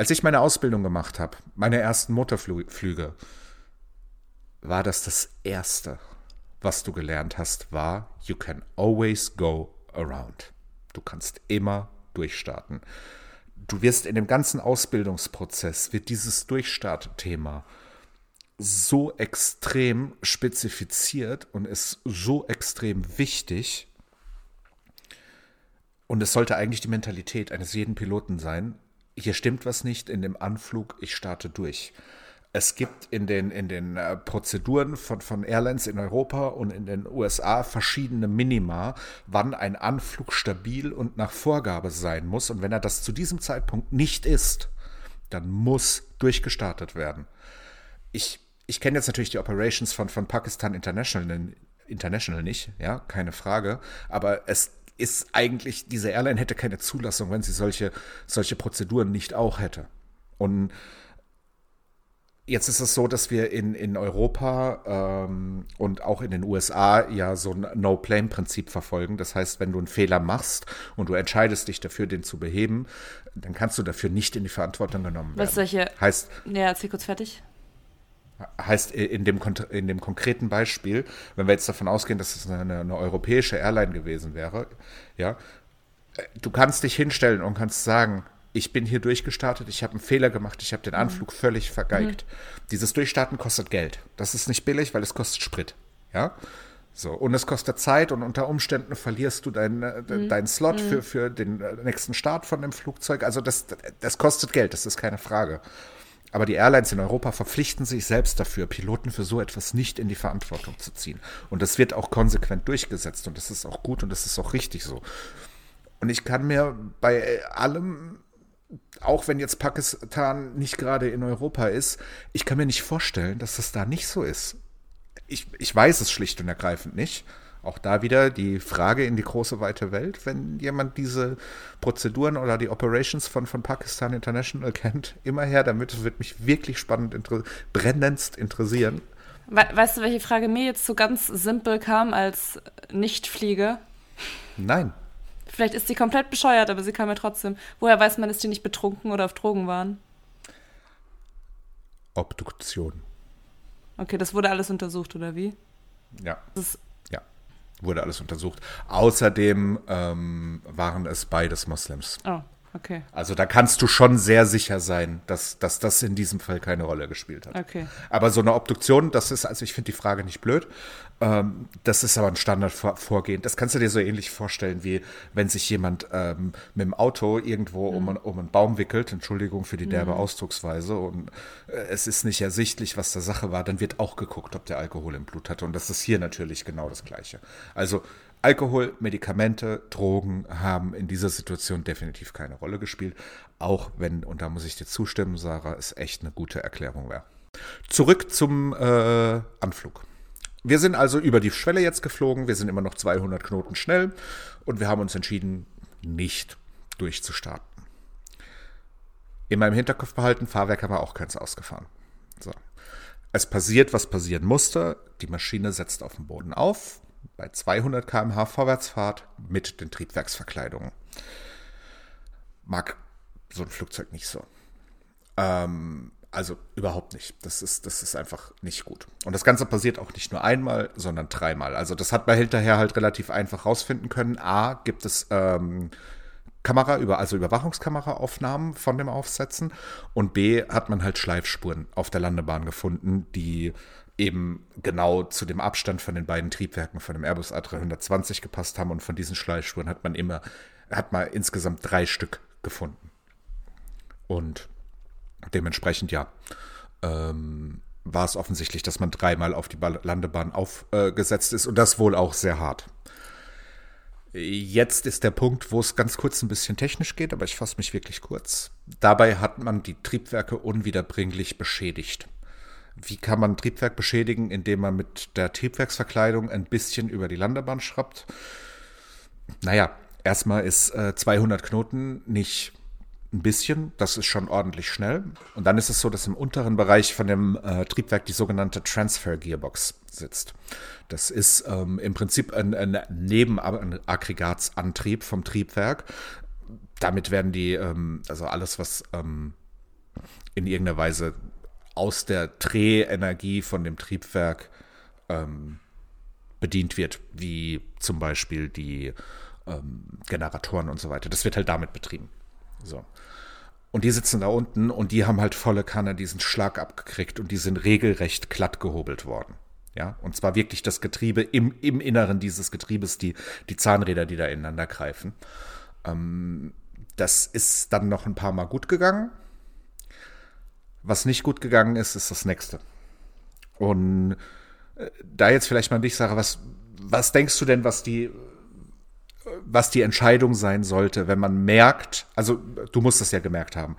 Als ich meine Ausbildung gemacht habe, meine ersten Motorflüge, war das das Erste, was du gelernt hast, war, you can always go around. Du kannst immer durchstarten du wirst in dem ganzen Ausbildungsprozess, wird dieses Durchstartthema so extrem spezifiziert und ist so extrem wichtig. Und es sollte eigentlich die Mentalität eines jeden Piloten sein. Hier stimmt was nicht in dem Anflug, ich starte durch. Es gibt in den, in den äh, Prozeduren von, von Airlines in Europa und in den USA verschiedene Minima, wann ein Anflug stabil und nach Vorgabe sein muss. Und wenn er das zu diesem Zeitpunkt nicht ist, dann muss durchgestartet werden. Ich, ich kenne jetzt natürlich die Operations von, von Pakistan International, International nicht, ja, keine Frage. Aber es ist eigentlich, diese Airline hätte keine Zulassung, wenn sie solche, solche Prozeduren nicht auch hätte. Und Jetzt ist es so, dass wir in, in Europa ähm, und auch in den USA ja so ein No-Blame-Prinzip verfolgen. Das heißt, wenn du einen Fehler machst und du entscheidest dich dafür, den zu beheben, dann kannst du dafür nicht in die Verantwortung genommen werden. Was solche? Heißt, ja, erzähl kurz fertig. Heißt in dem, in dem konkreten Beispiel, wenn wir jetzt davon ausgehen, dass es eine, eine europäische Airline gewesen wäre, ja, du kannst dich hinstellen und kannst sagen, ich bin hier durchgestartet, ich habe einen Fehler gemacht, ich habe den Anflug mhm. völlig vergeigt. Mhm. Dieses Durchstarten kostet Geld. Das ist nicht billig, weil es kostet Sprit. Ja. So, und es kostet Zeit und unter Umständen verlierst du deinen äh, mhm. dein Slot mhm. für, für den äh, nächsten Start von dem Flugzeug. Also das, das kostet Geld, das ist keine Frage. Aber die Airlines in Europa verpflichten sich selbst dafür, Piloten für so etwas nicht in die Verantwortung zu ziehen. Und das wird auch konsequent durchgesetzt und das ist auch gut und das ist auch richtig so. Und ich kann mir bei allem auch wenn jetzt Pakistan nicht gerade in Europa ist, ich kann mir nicht vorstellen, dass das da nicht so ist. Ich, ich weiß es schlicht und ergreifend nicht. Auch da wieder die Frage in die große weite Welt, wenn jemand diese Prozeduren oder die Operations von, von Pakistan International kennt, immer her damit. Das wird mich wirklich spannend, inter brennendst interessieren. Weißt du, welche Frage mir jetzt so ganz simpel kam als Nichtflieger? Nein. Vielleicht ist sie komplett bescheuert, aber sie kam ja trotzdem. Woher weiß man, dass die nicht betrunken oder auf Drogen waren? Obduktion. Okay, das wurde alles untersucht, oder wie? Ja. ja, wurde alles untersucht. Außerdem ähm, waren es beides Moslems. Oh, okay. Also da kannst du schon sehr sicher sein, dass, dass das in diesem Fall keine Rolle gespielt hat. Okay. Aber so eine Obduktion, das ist, also ich finde die Frage nicht blöd. Ähm, das ist aber ein Standardvorgehen. Das kannst du dir so ähnlich vorstellen, wie wenn sich jemand ähm, mit dem Auto irgendwo mhm. um, um einen Baum wickelt, Entschuldigung für die derbe mhm. Ausdrucksweise, und äh, es ist nicht ersichtlich, was der Sache war, dann wird auch geguckt, ob der Alkohol im Blut hatte. Und das ist hier natürlich genau das Gleiche. Also Alkohol, Medikamente, Drogen haben in dieser Situation definitiv keine Rolle gespielt, auch wenn, und da muss ich dir zustimmen, Sarah, es echt eine gute Erklärung wäre. Zurück zum äh, Anflug. Wir sind also über die Schwelle jetzt geflogen, wir sind immer noch 200 Knoten schnell und wir haben uns entschieden, nicht durchzustarten. In meinem Hinterkopf behalten, Fahrwerk haben wir auch keins ausgefahren. So. Es passiert, was passieren musste. Die Maschine setzt auf dem Boden auf, bei 200 km/h Vorwärtsfahrt mit den Triebwerksverkleidungen. Mag so ein Flugzeug nicht so. Ähm, also überhaupt nicht. Das ist, das ist einfach nicht gut. Und das Ganze passiert auch nicht nur einmal, sondern dreimal. Also das hat man hinterher halt relativ einfach rausfinden können. A, gibt es ähm, Kamera, über, also Überwachungskameraaufnahmen von dem Aufsetzen. Und B, hat man halt Schleifspuren auf der Landebahn gefunden, die eben genau zu dem Abstand von den beiden Triebwerken von dem Airbus A320 gepasst haben. Und von diesen Schleifspuren hat man immer, hat man insgesamt drei Stück gefunden. Und Dementsprechend ja. Ähm, war es offensichtlich, dass man dreimal auf die Landebahn aufgesetzt äh, ist und das wohl auch sehr hart. Jetzt ist der Punkt, wo es ganz kurz ein bisschen technisch geht, aber ich fasse mich wirklich kurz. Dabei hat man die Triebwerke unwiederbringlich beschädigt. Wie kann man ein Triebwerk beschädigen, indem man mit der Triebwerksverkleidung ein bisschen über die Landebahn schraubt? Naja, erstmal ist äh, 200 Knoten nicht ein bisschen, das ist schon ordentlich schnell. Und dann ist es so, dass im unteren Bereich von dem äh, Triebwerk die sogenannte Transfer Gearbox sitzt. Das ist ähm, im Prinzip ein, ein Nebenaggregatsantrieb vom Triebwerk. Damit werden die, ähm, also alles, was ähm, in irgendeiner Weise aus der Drehenergie von dem Triebwerk ähm, bedient wird, wie zum Beispiel die ähm, Generatoren und so weiter. Das wird halt damit betrieben. So. Und die sitzen da unten und die haben halt volle Kanne diesen Schlag abgekriegt und die sind regelrecht glatt gehobelt worden. Ja, und zwar wirklich das Getriebe im, im Inneren dieses Getriebes, die, die Zahnräder, die da ineinander greifen. Ähm, das ist dann noch ein paar Mal gut gegangen. Was nicht gut gegangen ist, ist das nächste. Und äh, da jetzt vielleicht mal dich, Sarah, was, was denkst du denn, was die, was die Entscheidung sein sollte, wenn man merkt, also du musst es ja gemerkt haben,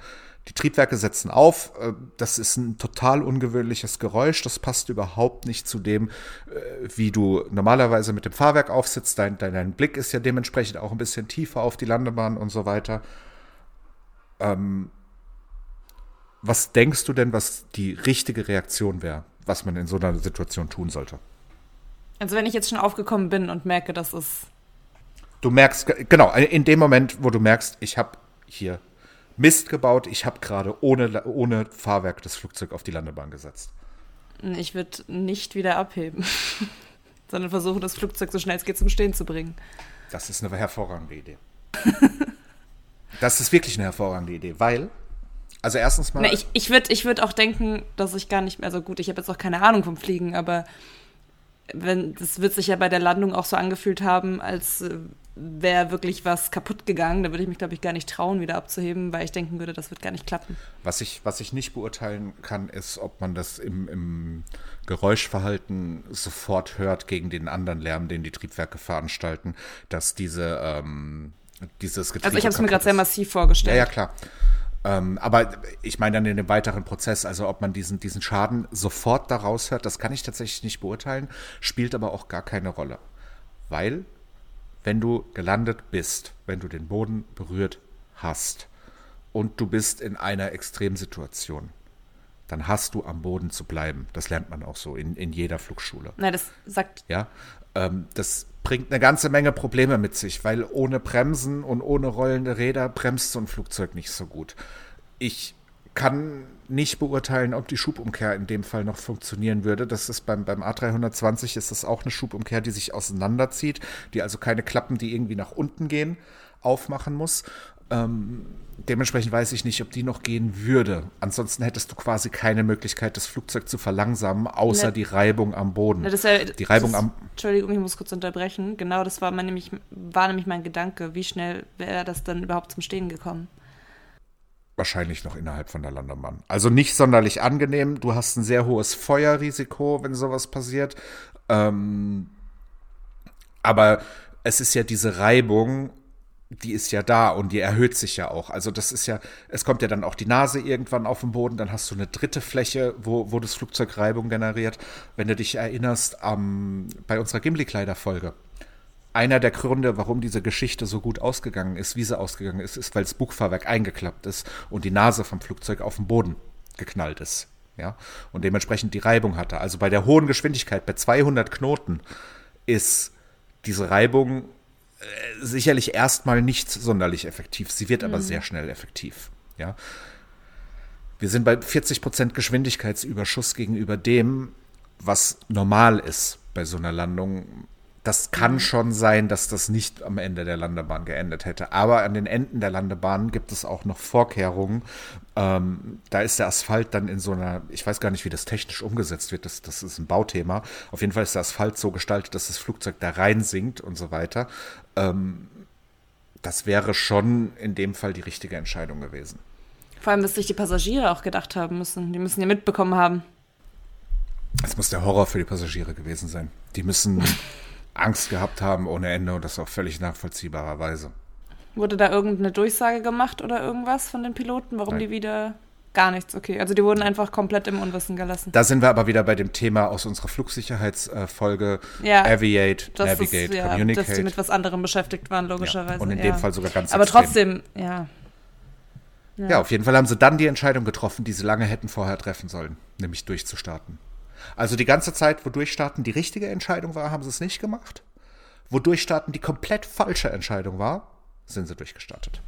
die Triebwerke setzen auf. Äh, das ist ein total ungewöhnliches Geräusch. Das passt überhaupt nicht zu dem, äh, wie du normalerweise mit dem Fahrwerk aufsitzt. Dein, dein, dein Blick ist ja dementsprechend auch ein bisschen tiefer auf die Landebahn und so weiter. Ähm, was denkst du denn, was die richtige Reaktion wäre, was man in so einer Situation tun sollte? Also wenn ich jetzt schon aufgekommen bin und merke, dass es. Du merkst, genau, in dem Moment, wo du merkst, ich habe hier Mist gebaut, ich habe gerade ohne, ohne Fahrwerk das Flugzeug auf die Landebahn gesetzt. Ich würde nicht wieder abheben, sondern versuchen, das Flugzeug so schnell es geht zum Stehen zu bringen. Das ist eine hervorragende Idee. das ist wirklich eine hervorragende Idee, weil also erstens mal. Na, ich ich würde ich würd auch denken, dass ich gar nicht mehr, also gut, ich habe jetzt auch keine Ahnung vom Fliegen, aber wenn, das wird sich ja bei der Landung auch so angefühlt haben, als äh, wäre wirklich was kaputt gegangen. Da würde ich mich, glaube ich, gar nicht trauen, wieder abzuheben, weil ich denken würde, das wird gar nicht klappen. Was ich, was ich nicht beurteilen kann, ist, ob man das im, im Geräuschverhalten sofort hört gegen den anderen Lärm, den die Triebwerke veranstalten, dass diese ähm, dieses Getriebe Also ich habe es mir gerade sehr massiv vorgestellt. Ja, ja, klar. Ähm, aber ich meine dann in dem weiteren Prozess, also ob man diesen, diesen Schaden sofort daraus hört, das kann ich tatsächlich nicht beurteilen, spielt aber auch gar keine Rolle. Weil, wenn du gelandet bist, wenn du den Boden berührt hast und du bist in einer Extremsituation, dann hast du am Boden zu bleiben. Das lernt man auch so in, in jeder Flugschule. Nein, das sagt. Ja, ähm, das bringt eine ganze Menge Probleme mit sich, weil ohne Bremsen und ohne rollende Räder bremst so ein Flugzeug nicht so gut. Ich kann nicht beurteilen, ob die Schubumkehr in dem Fall noch funktionieren würde. Das ist beim, beim A320 ist das auch eine Schubumkehr, die sich auseinanderzieht, die also keine Klappen, die irgendwie nach unten gehen, aufmachen muss. Ähm, dementsprechend weiß ich nicht, ob die noch gehen würde. Ansonsten hättest du quasi keine Möglichkeit, das Flugzeug zu verlangsamen, außer ne. die Reibung am Boden. Ne, ja, die Reibung das, am. Entschuldigung, ich muss kurz unterbrechen. Genau, das war, mein, nämlich, war nämlich mein Gedanke. Wie schnell wäre das dann überhaupt zum Stehen gekommen? Wahrscheinlich noch innerhalb von der Landebahn. Also nicht sonderlich angenehm. Du hast ein sehr hohes Feuerrisiko, wenn sowas passiert. Ähm, aber es ist ja diese Reibung die ist ja da und die erhöht sich ja auch. Also das ist ja, es kommt ja dann auch die Nase irgendwann auf den Boden, dann hast du eine dritte Fläche, wo, wo das Flugzeug Reibung generiert. Wenn du dich erinnerst, ähm, bei unserer Gimli-Kleider-Folge, einer der Gründe, warum diese Geschichte so gut ausgegangen ist, wie sie ausgegangen ist, ist, weil das Bugfahrwerk eingeklappt ist und die Nase vom Flugzeug auf den Boden geknallt ist. Ja, und dementsprechend die Reibung hatte. Also bei der hohen Geschwindigkeit, bei 200 Knoten, ist diese Reibung äh, sicherlich erstmal nicht sonderlich effektiv. Sie wird mhm. aber sehr schnell effektiv. Ja. Wir sind bei 40 Prozent Geschwindigkeitsüberschuss gegenüber dem, was normal ist bei so einer Landung das kann mhm. schon sein, dass das nicht am Ende der Landebahn geendet hätte. Aber an den Enden der Landebahn gibt es auch noch Vorkehrungen. Ähm, da ist der Asphalt dann in so einer, ich weiß gar nicht, wie das technisch umgesetzt wird, das, das ist ein Bauthema. Auf jeden Fall ist der Asphalt so gestaltet, dass das Flugzeug da rein sinkt und so weiter. Ähm, das wäre schon in dem Fall die richtige Entscheidung gewesen. Vor allem, dass sich die Passagiere auch gedacht haben müssen. Die müssen ja mitbekommen haben. Das muss der Horror für die Passagiere gewesen sein. Die müssen Angst gehabt haben ohne Ende und das auch völlig nachvollziehbarerweise. Wurde da irgendeine Durchsage gemacht oder irgendwas von den Piloten, warum Nein. die wieder Gar nichts, okay. Also die wurden einfach komplett im Unwissen gelassen. Da sind wir aber wieder bei dem Thema aus unserer Flugsicherheitsfolge ja, Aviate, Navigate, ist, ja, Communicate. Dass sie mit was anderem beschäftigt waren, logischerweise. Ja, und in ja. dem Fall sogar ganz Aber extrem. trotzdem, ja. Ja, auf jeden Fall haben sie dann die Entscheidung getroffen, die sie lange hätten vorher treffen sollen, nämlich durchzustarten. Also die ganze Zeit, wo Durchstarten die richtige Entscheidung war, haben sie es nicht gemacht. Wo Durchstarten die komplett falsche Entscheidung war, sind sie durchgestartet.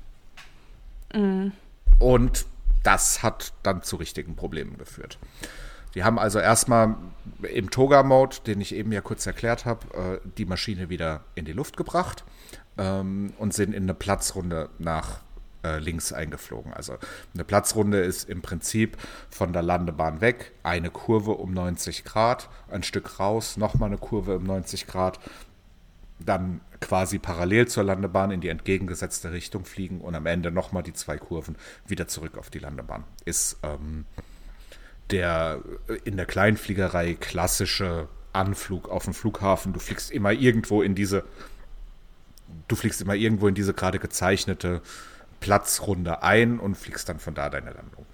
Mhm. Und das hat dann zu richtigen Problemen geführt. Die haben also erstmal im Toga-Mode, den ich eben ja kurz erklärt habe, äh, die Maschine wieder in die Luft gebracht ähm, und sind in eine Platzrunde nach äh, links eingeflogen. Also eine Platzrunde ist im Prinzip von der Landebahn weg, eine Kurve um 90 Grad, ein Stück raus, nochmal eine Kurve um 90 Grad, dann quasi parallel zur Landebahn in die entgegengesetzte Richtung fliegen und am Ende nochmal die zwei Kurven wieder zurück auf die Landebahn. Ist ähm, der äh, in der Kleinfliegerei klassische Anflug auf dem Flughafen. Du fliegst immer irgendwo in diese, du fliegst immer irgendwo in diese gerade gezeichnete Platzrunde ein und fliegst dann von da deine Landung.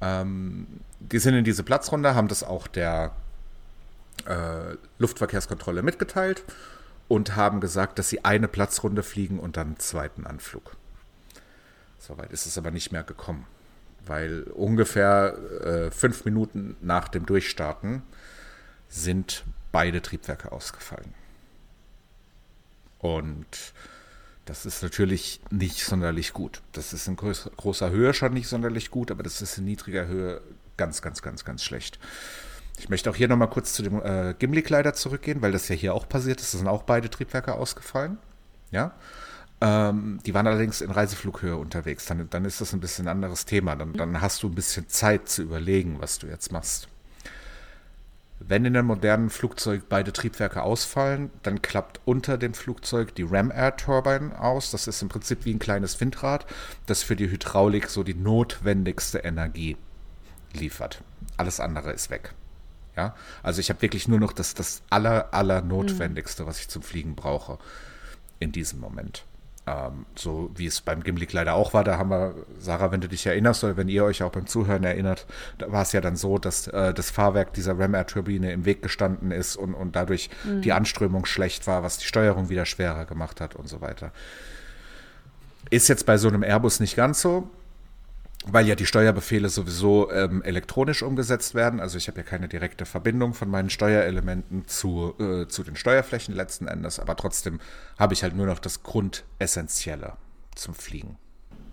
Ähm, die sind in diese Platzrunde, haben das auch der äh, Luftverkehrskontrolle mitgeteilt und haben gesagt, dass sie eine Platzrunde fliegen und dann einen zweiten Anflug. Soweit ist es aber nicht mehr gekommen, weil ungefähr äh, fünf Minuten nach dem Durchstarten sind beide Triebwerke ausgefallen. Und das ist natürlich nicht sonderlich gut. Das ist in großer Höhe schon nicht sonderlich gut, aber das ist in niedriger Höhe ganz, ganz, ganz, ganz schlecht. Ich möchte auch hier nochmal kurz zu dem äh, Gimli-Kleider zurückgehen, weil das ja hier auch passiert ist. Da sind auch beide Triebwerke ausgefallen. Ja. Ähm, die waren allerdings in Reiseflughöhe unterwegs. Dann, dann ist das ein bisschen anderes Thema. Dann, dann hast du ein bisschen Zeit zu überlegen, was du jetzt machst. Wenn in einem modernen Flugzeug beide Triebwerke ausfallen, dann klappt unter dem Flugzeug die Ram Air Turbine aus. Das ist im Prinzip wie ein kleines Windrad, das für die Hydraulik so die notwendigste Energie liefert. Alles andere ist weg. Ja, also ich habe wirklich nur noch das, das aller, aller Notwendigste, was ich zum Fliegen brauche in diesem Moment. Ähm, so wie es beim Gimli leider auch war, da haben wir, Sarah, wenn du dich erinnerst oder wenn ihr euch auch beim Zuhören erinnert, da war es ja dann so, dass äh, das Fahrwerk dieser Ram Air Turbine im Weg gestanden ist und, und dadurch mhm. die Anströmung schlecht war, was die Steuerung wieder schwerer gemacht hat und so weiter. Ist jetzt bei so einem Airbus nicht ganz so weil ja die Steuerbefehle sowieso ähm, elektronisch umgesetzt werden. Also ich habe ja keine direkte Verbindung von meinen Steuerelementen zu, äh, zu den Steuerflächen letzten Endes, aber trotzdem habe ich halt nur noch das Grundessentielle zum Fliegen.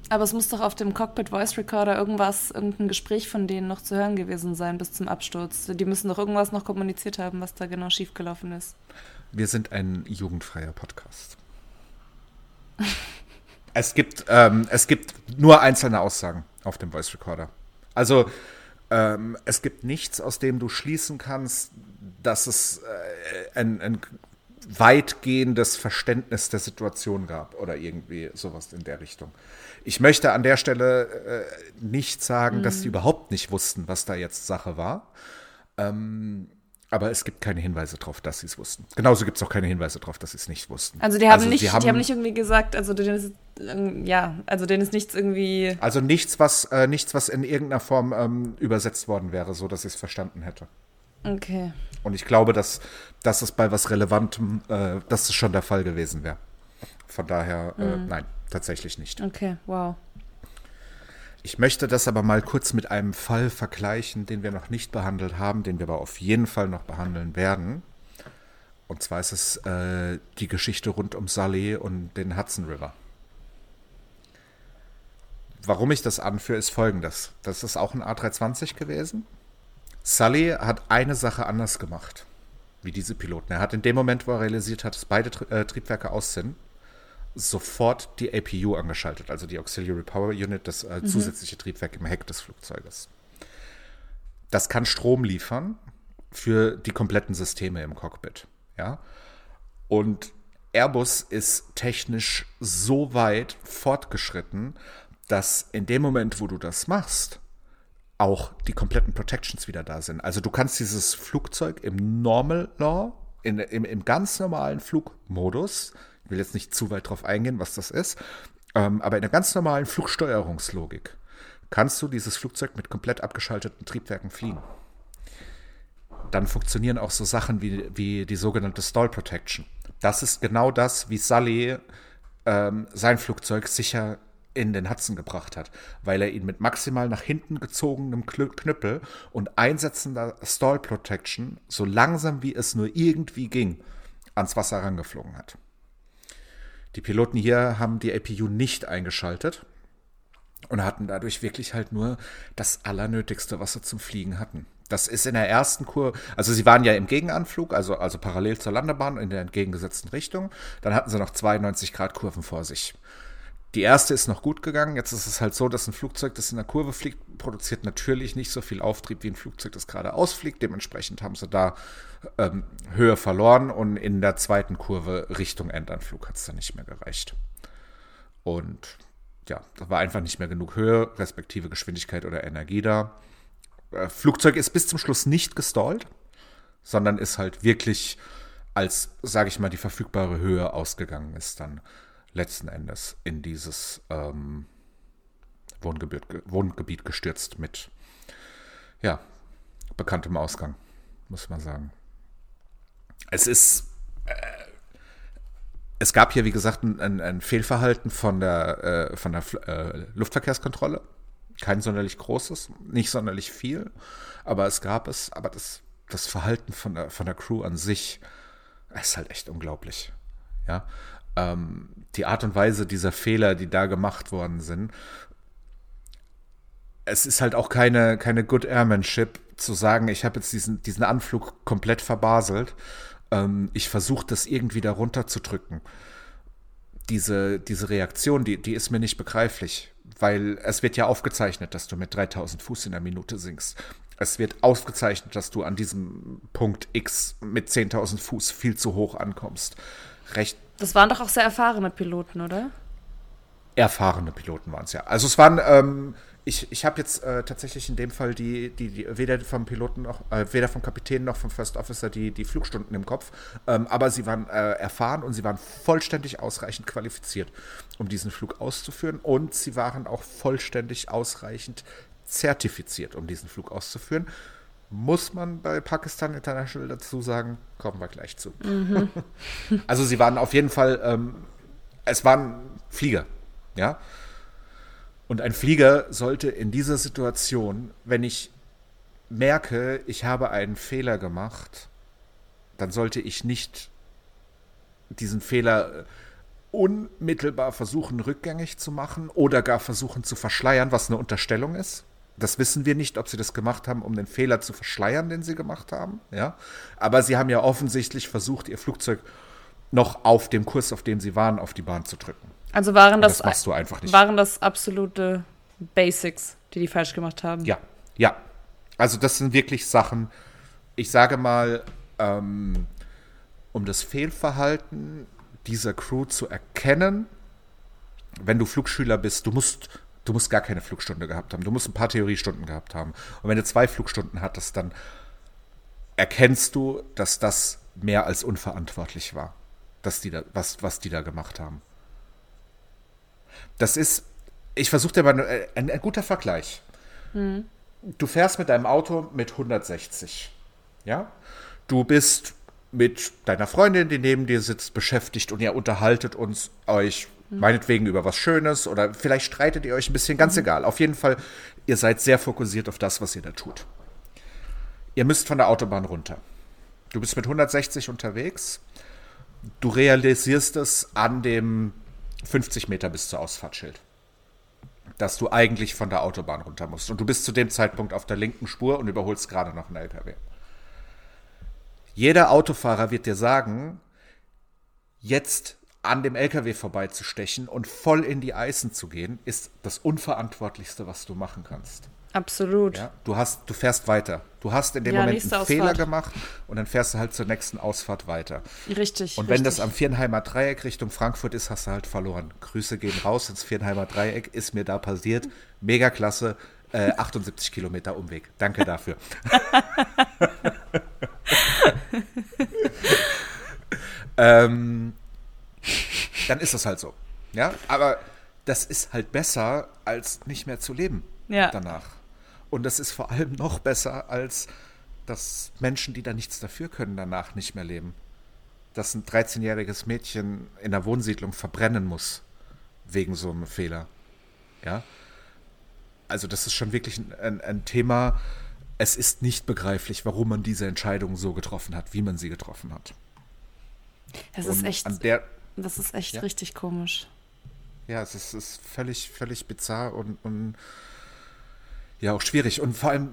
Aber es muss doch auf dem Cockpit Voice Recorder irgendwas, irgendein Gespräch von denen noch zu hören gewesen sein bis zum Absturz. Die müssen doch irgendwas noch kommuniziert haben, was da genau schiefgelaufen ist. Wir sind ein jugendfreier Podcast. es, gibt, ähm, es gibt nur einzelne Aussagen auf dem Voice Recorder. Also ähm, es gibt nichts, aus dem du schließen kannst, dass es äh, ein, ein weitgehendes Verständnis der Situation gab oder irgendwie sowas in der Richtung. Ich möchte an der Stelle äh, nicht sagen, mhm. dass sie überhaupt nicht wussten, was da jetzt Sache war. Ähm, aber es gibt keine Hinweise darauf, dass sie es wussten. Genauso gibt es auch keine Hinweise darauf, dass sie es nicht wussten. Also die haben, also nicht, haben, die haben nicht irgendwie gesagt, also denen ist, ähm, ja, also denen ist nichts irgendwie. Also nichts, was, äh, nichts, was in irgendeiner Form ähm, übersetzt worden wäre, so dass ich es verstanden hätte. Okay. Und ich glaube, dass, dass es bei was Relevantem, äh, dass es schon der Fall gewesen wäre. Von daher, äh, mhm. nein, tatsächlich nicht. Okay, wow. Ich möchte das aber mal kurz mit einem Fall vergleichen, den wir noch nicht behandelt haben, den wir aber auf jeden Fall noch behandeln werden. Und zwar ist es äh, die Geschichte rund um Sully und den Hudson River. Warum ich das anführe, ist folgendes. Das ist auch ein A320 gewesen. Sully hat eine Sache anders gemacht, wie diese Piloten. Er hat in dem Moment, wo er realisiert hat, dass beide äh, Triebwerke aus sind, sofort die APU angeschaltet, also die Auxiliary Power Unit, das äh, mhm. zusätzliche Triebwerk im Heck des Flugzeuges. Das kann Strom liefern für die kompletten Systeme im Cockpit. Ja? Und Airbus ist technisch so weit fortgeschritten, dass in dem Moment, wo du das machst, auch die kompletten Protections wieder da sind. Also du kannst dieses Flugzeug im Normal Law, in, im, im ganz normalen Flugmodus, will jetzt nicht zu weit drauf eingehen, was das ist. Ähm, aber in der ganz normalen Flugsteuerungslogik kannst du dieses Flugzeug mit komplett abgeschalteten Triebwerken fliegen. Dann funktionieren auch so Sachen wie, wie die sogenannte Stall Protection. Das ist genau das, wie Sully ähm, sein Flugzeug sicher in den Hudson gebracht hat, weil er ihn mit maximal nach hinten gezogenem Knüppel und einsetzender Stall Protection so langsam wie es nur irgendwie ging ans Wasser herangeflogen hat. Die Piloten hier haben die APU nicht eingeschaltet und hatten dadurch wirklich halt nur das Allernötigste, was sie zum Fliegen hatten. Das ist in der ersten Kur, also sie waren ja im Gegenanflug, also, also parallel zur Landebahn in der entgegengesetzten Richtung. Dann hatten sie noch 92 Grad Kurven vor sich. Die erste ist noch gut gegangen. Jetzt ist es halt so, dass ein Flugzeug, das in der Kurve fliegt, produziert natürlich nicht so viel Auftrieb wie ein Flugzeug, das gerade ausfliegt. Dementsprechend haben sie da ähm, Höhe verloren und in der zweiten Kurve Richtung Endanflug hat es dann nicht mehr gereicht. Und ja, da war einfach nicht mehr genug Höhe, respektive Geschwindigkeit oder Energie da. Äh, Flugzeug ist bis zum Schluss nicht gestallt, sondern ist halt wirklich als, sage ich mal, die verfügbare Höhe ausgegangen ist dann letzten Endes in dieses ähm, Wohngebiet, Wohngebiet gestürzt mit, ja, bekanntem Ausgang, muss man sagen. Es ist, äh, es gab hier, wie gesagt, ein, ein Fehlverhalten von der, äh, von der äh, Luftverkehrskontrolle. Kein sonderlich großes, nicht sonderlich viel, aber es gab es. Aber das, das Verhalten von der, von der Crew an sich ist halt echt unglaublich. Ja, ähm, die Art und Weise dieser Fehler, die da gemacht worden sind. Es ist halt auch keine, keine Good Airmanship zu sagen, ich habe jetzt diesen, diesen Anflug komplett verbaselt. Ähm, ich versuche das irgendwie da runterzudrücken. Diese, diese Reaktion, die, die ist mir nicht begreiflich, weil es wird ja aufgezeichnet, dass du mit 3000 Fuß in der Minute sinkst. Es wird aufgezeichnet, dass du an diesem Punkt X mit 10.000 Fuß viel zu hoch ankommst. Recht das waren doch auch sehr erfahrene Piloten, oder? Erfahrene Piloten waren es ja. Also es waren, ähm, ich, ich habe jetzt äh, tatsächlich in dem Fall die, die, die, weder vom Piloten noch, äh, weder vom Kapitän noch vom First Officer die, die Flugstunden im Kopf, ähm, aber sie waren äh, erfahren und sie waren vollständig ausreichend qualifiziert, um diesen Flug auszuführen und sie waren auch vollständig ausreichend zertifiziert, um diesen Flug auszuführen muss man bei Pakistan International dazu sagen, kommen wir gleich zu. Mhm. also sie waren auf jeden Fall, ähm, es waren Flieger, ja. Und ein Flieger sollte in dieser Situation, wenn ich merke, ich habe einen Fehler gemacht, dann sollte ich nicht diesen Fehler unmittelbar versuchen rückgängig zu machen oder gar versuchen zu verschleiern, was eine Unterstellung ist. Das wissen wir nicht, ob sie das gemacht haben, um den Fehler zu verschleiern, den sie gemacht haben. Ja? Aber sie haben ja offensichtlich versucht, ihr Flugzeug noch auf dem Kurs, auf dem sie waren, auf die Bahn zu drücken. Also waren das, das machst du einfach nicht. Waren das absolute Basics, die die falsch gemacht haben? Ja, ja. Also das sind wirklich Sachen, ich sage mal, ähm, um das Fehlverhalten dieser Crew zu erkennen, wenn du Flugschüler bist, du musst Du musst gar keine Flugstunde gehabt haben. Du musst ein paar Theoriestunden gehabt haben. Und wenn du zwei Flugstunden hattest, dann erkennst du, dass das mehr als unverantwortlich war, dass die da, was, was die da gemacht haben. Das ist, ich versuche dir mal äh, ein, ein, guter Vergleich. Mhm. Du fährst mit deinem Auto mit 160. Ja? Du bist mit deiner Freundin, die neben dir sitzt, beschäftigt und ihr unterhaltet uns euch Meinetwegen über was Schönes oder vielleicht streitet ihr euch ein bisschen, ganz mhm. egal. Auf jeden Fall, ihr seid sehr fokussiert auf das, was ihr da tut. Ihr müsst von der Autobahn runter. Du bist mit 160 unterwegs. Du realisierst es an dem 50 Meter bis zur Ausfahrtsschild. Dass du eigentlich von der Autobahn runter musst. Und du bist zu dem Zeitpunkt auf der linken Spur und überholst gerade noch einen LKW. Jeder Autofahrer wird dir sagen, jetzt an dem LKW vorbeizustechen und voll in die Eisen zu gehen, ist das Unverantwortlichste, was du machen kannst. Absolut. Ja, du, hast, du fährst weiter. Du hast in dem ja, Moment einen Fehler gemacht und dann fährst du halt zur nächsten Ausfahrt weiter. Richtig. Und wenn richtig. das am Vierenheimer Dreieck Richtung Frankfurt ist, hast du halt verloren. Grüße gehen raus ins Vierenheimer Dreieck, ist mir da passiert. Mega klasse. Äh, 78 Kilometer Umweg. Danke dafür. ähm, dann ist das halt so. Ja, aber das ist halt besser, als nicht mehr zu leben ja. danach. Und das ist vor allem noch besser, als dass Menschen, die da nichts dafür können, danach nicht mehr leben. Dass ein 13-jähriges Mädchen in der Wohnsiedlung verbrennen muss, wegen so einem Fehler. Ja. Also, das ist schon wirklich ein, ein, ein Thema. Es ist nicht begreiflich, warum man diese Entscheidung so getroffen hat, wie man sie getroffen hat. Das Und ist echt. An der, das ist echt ja. richtig komisch. Ja, es ist, ist, völlig, völlig bizarr und, und, ja auch schwierig. Und vor allem,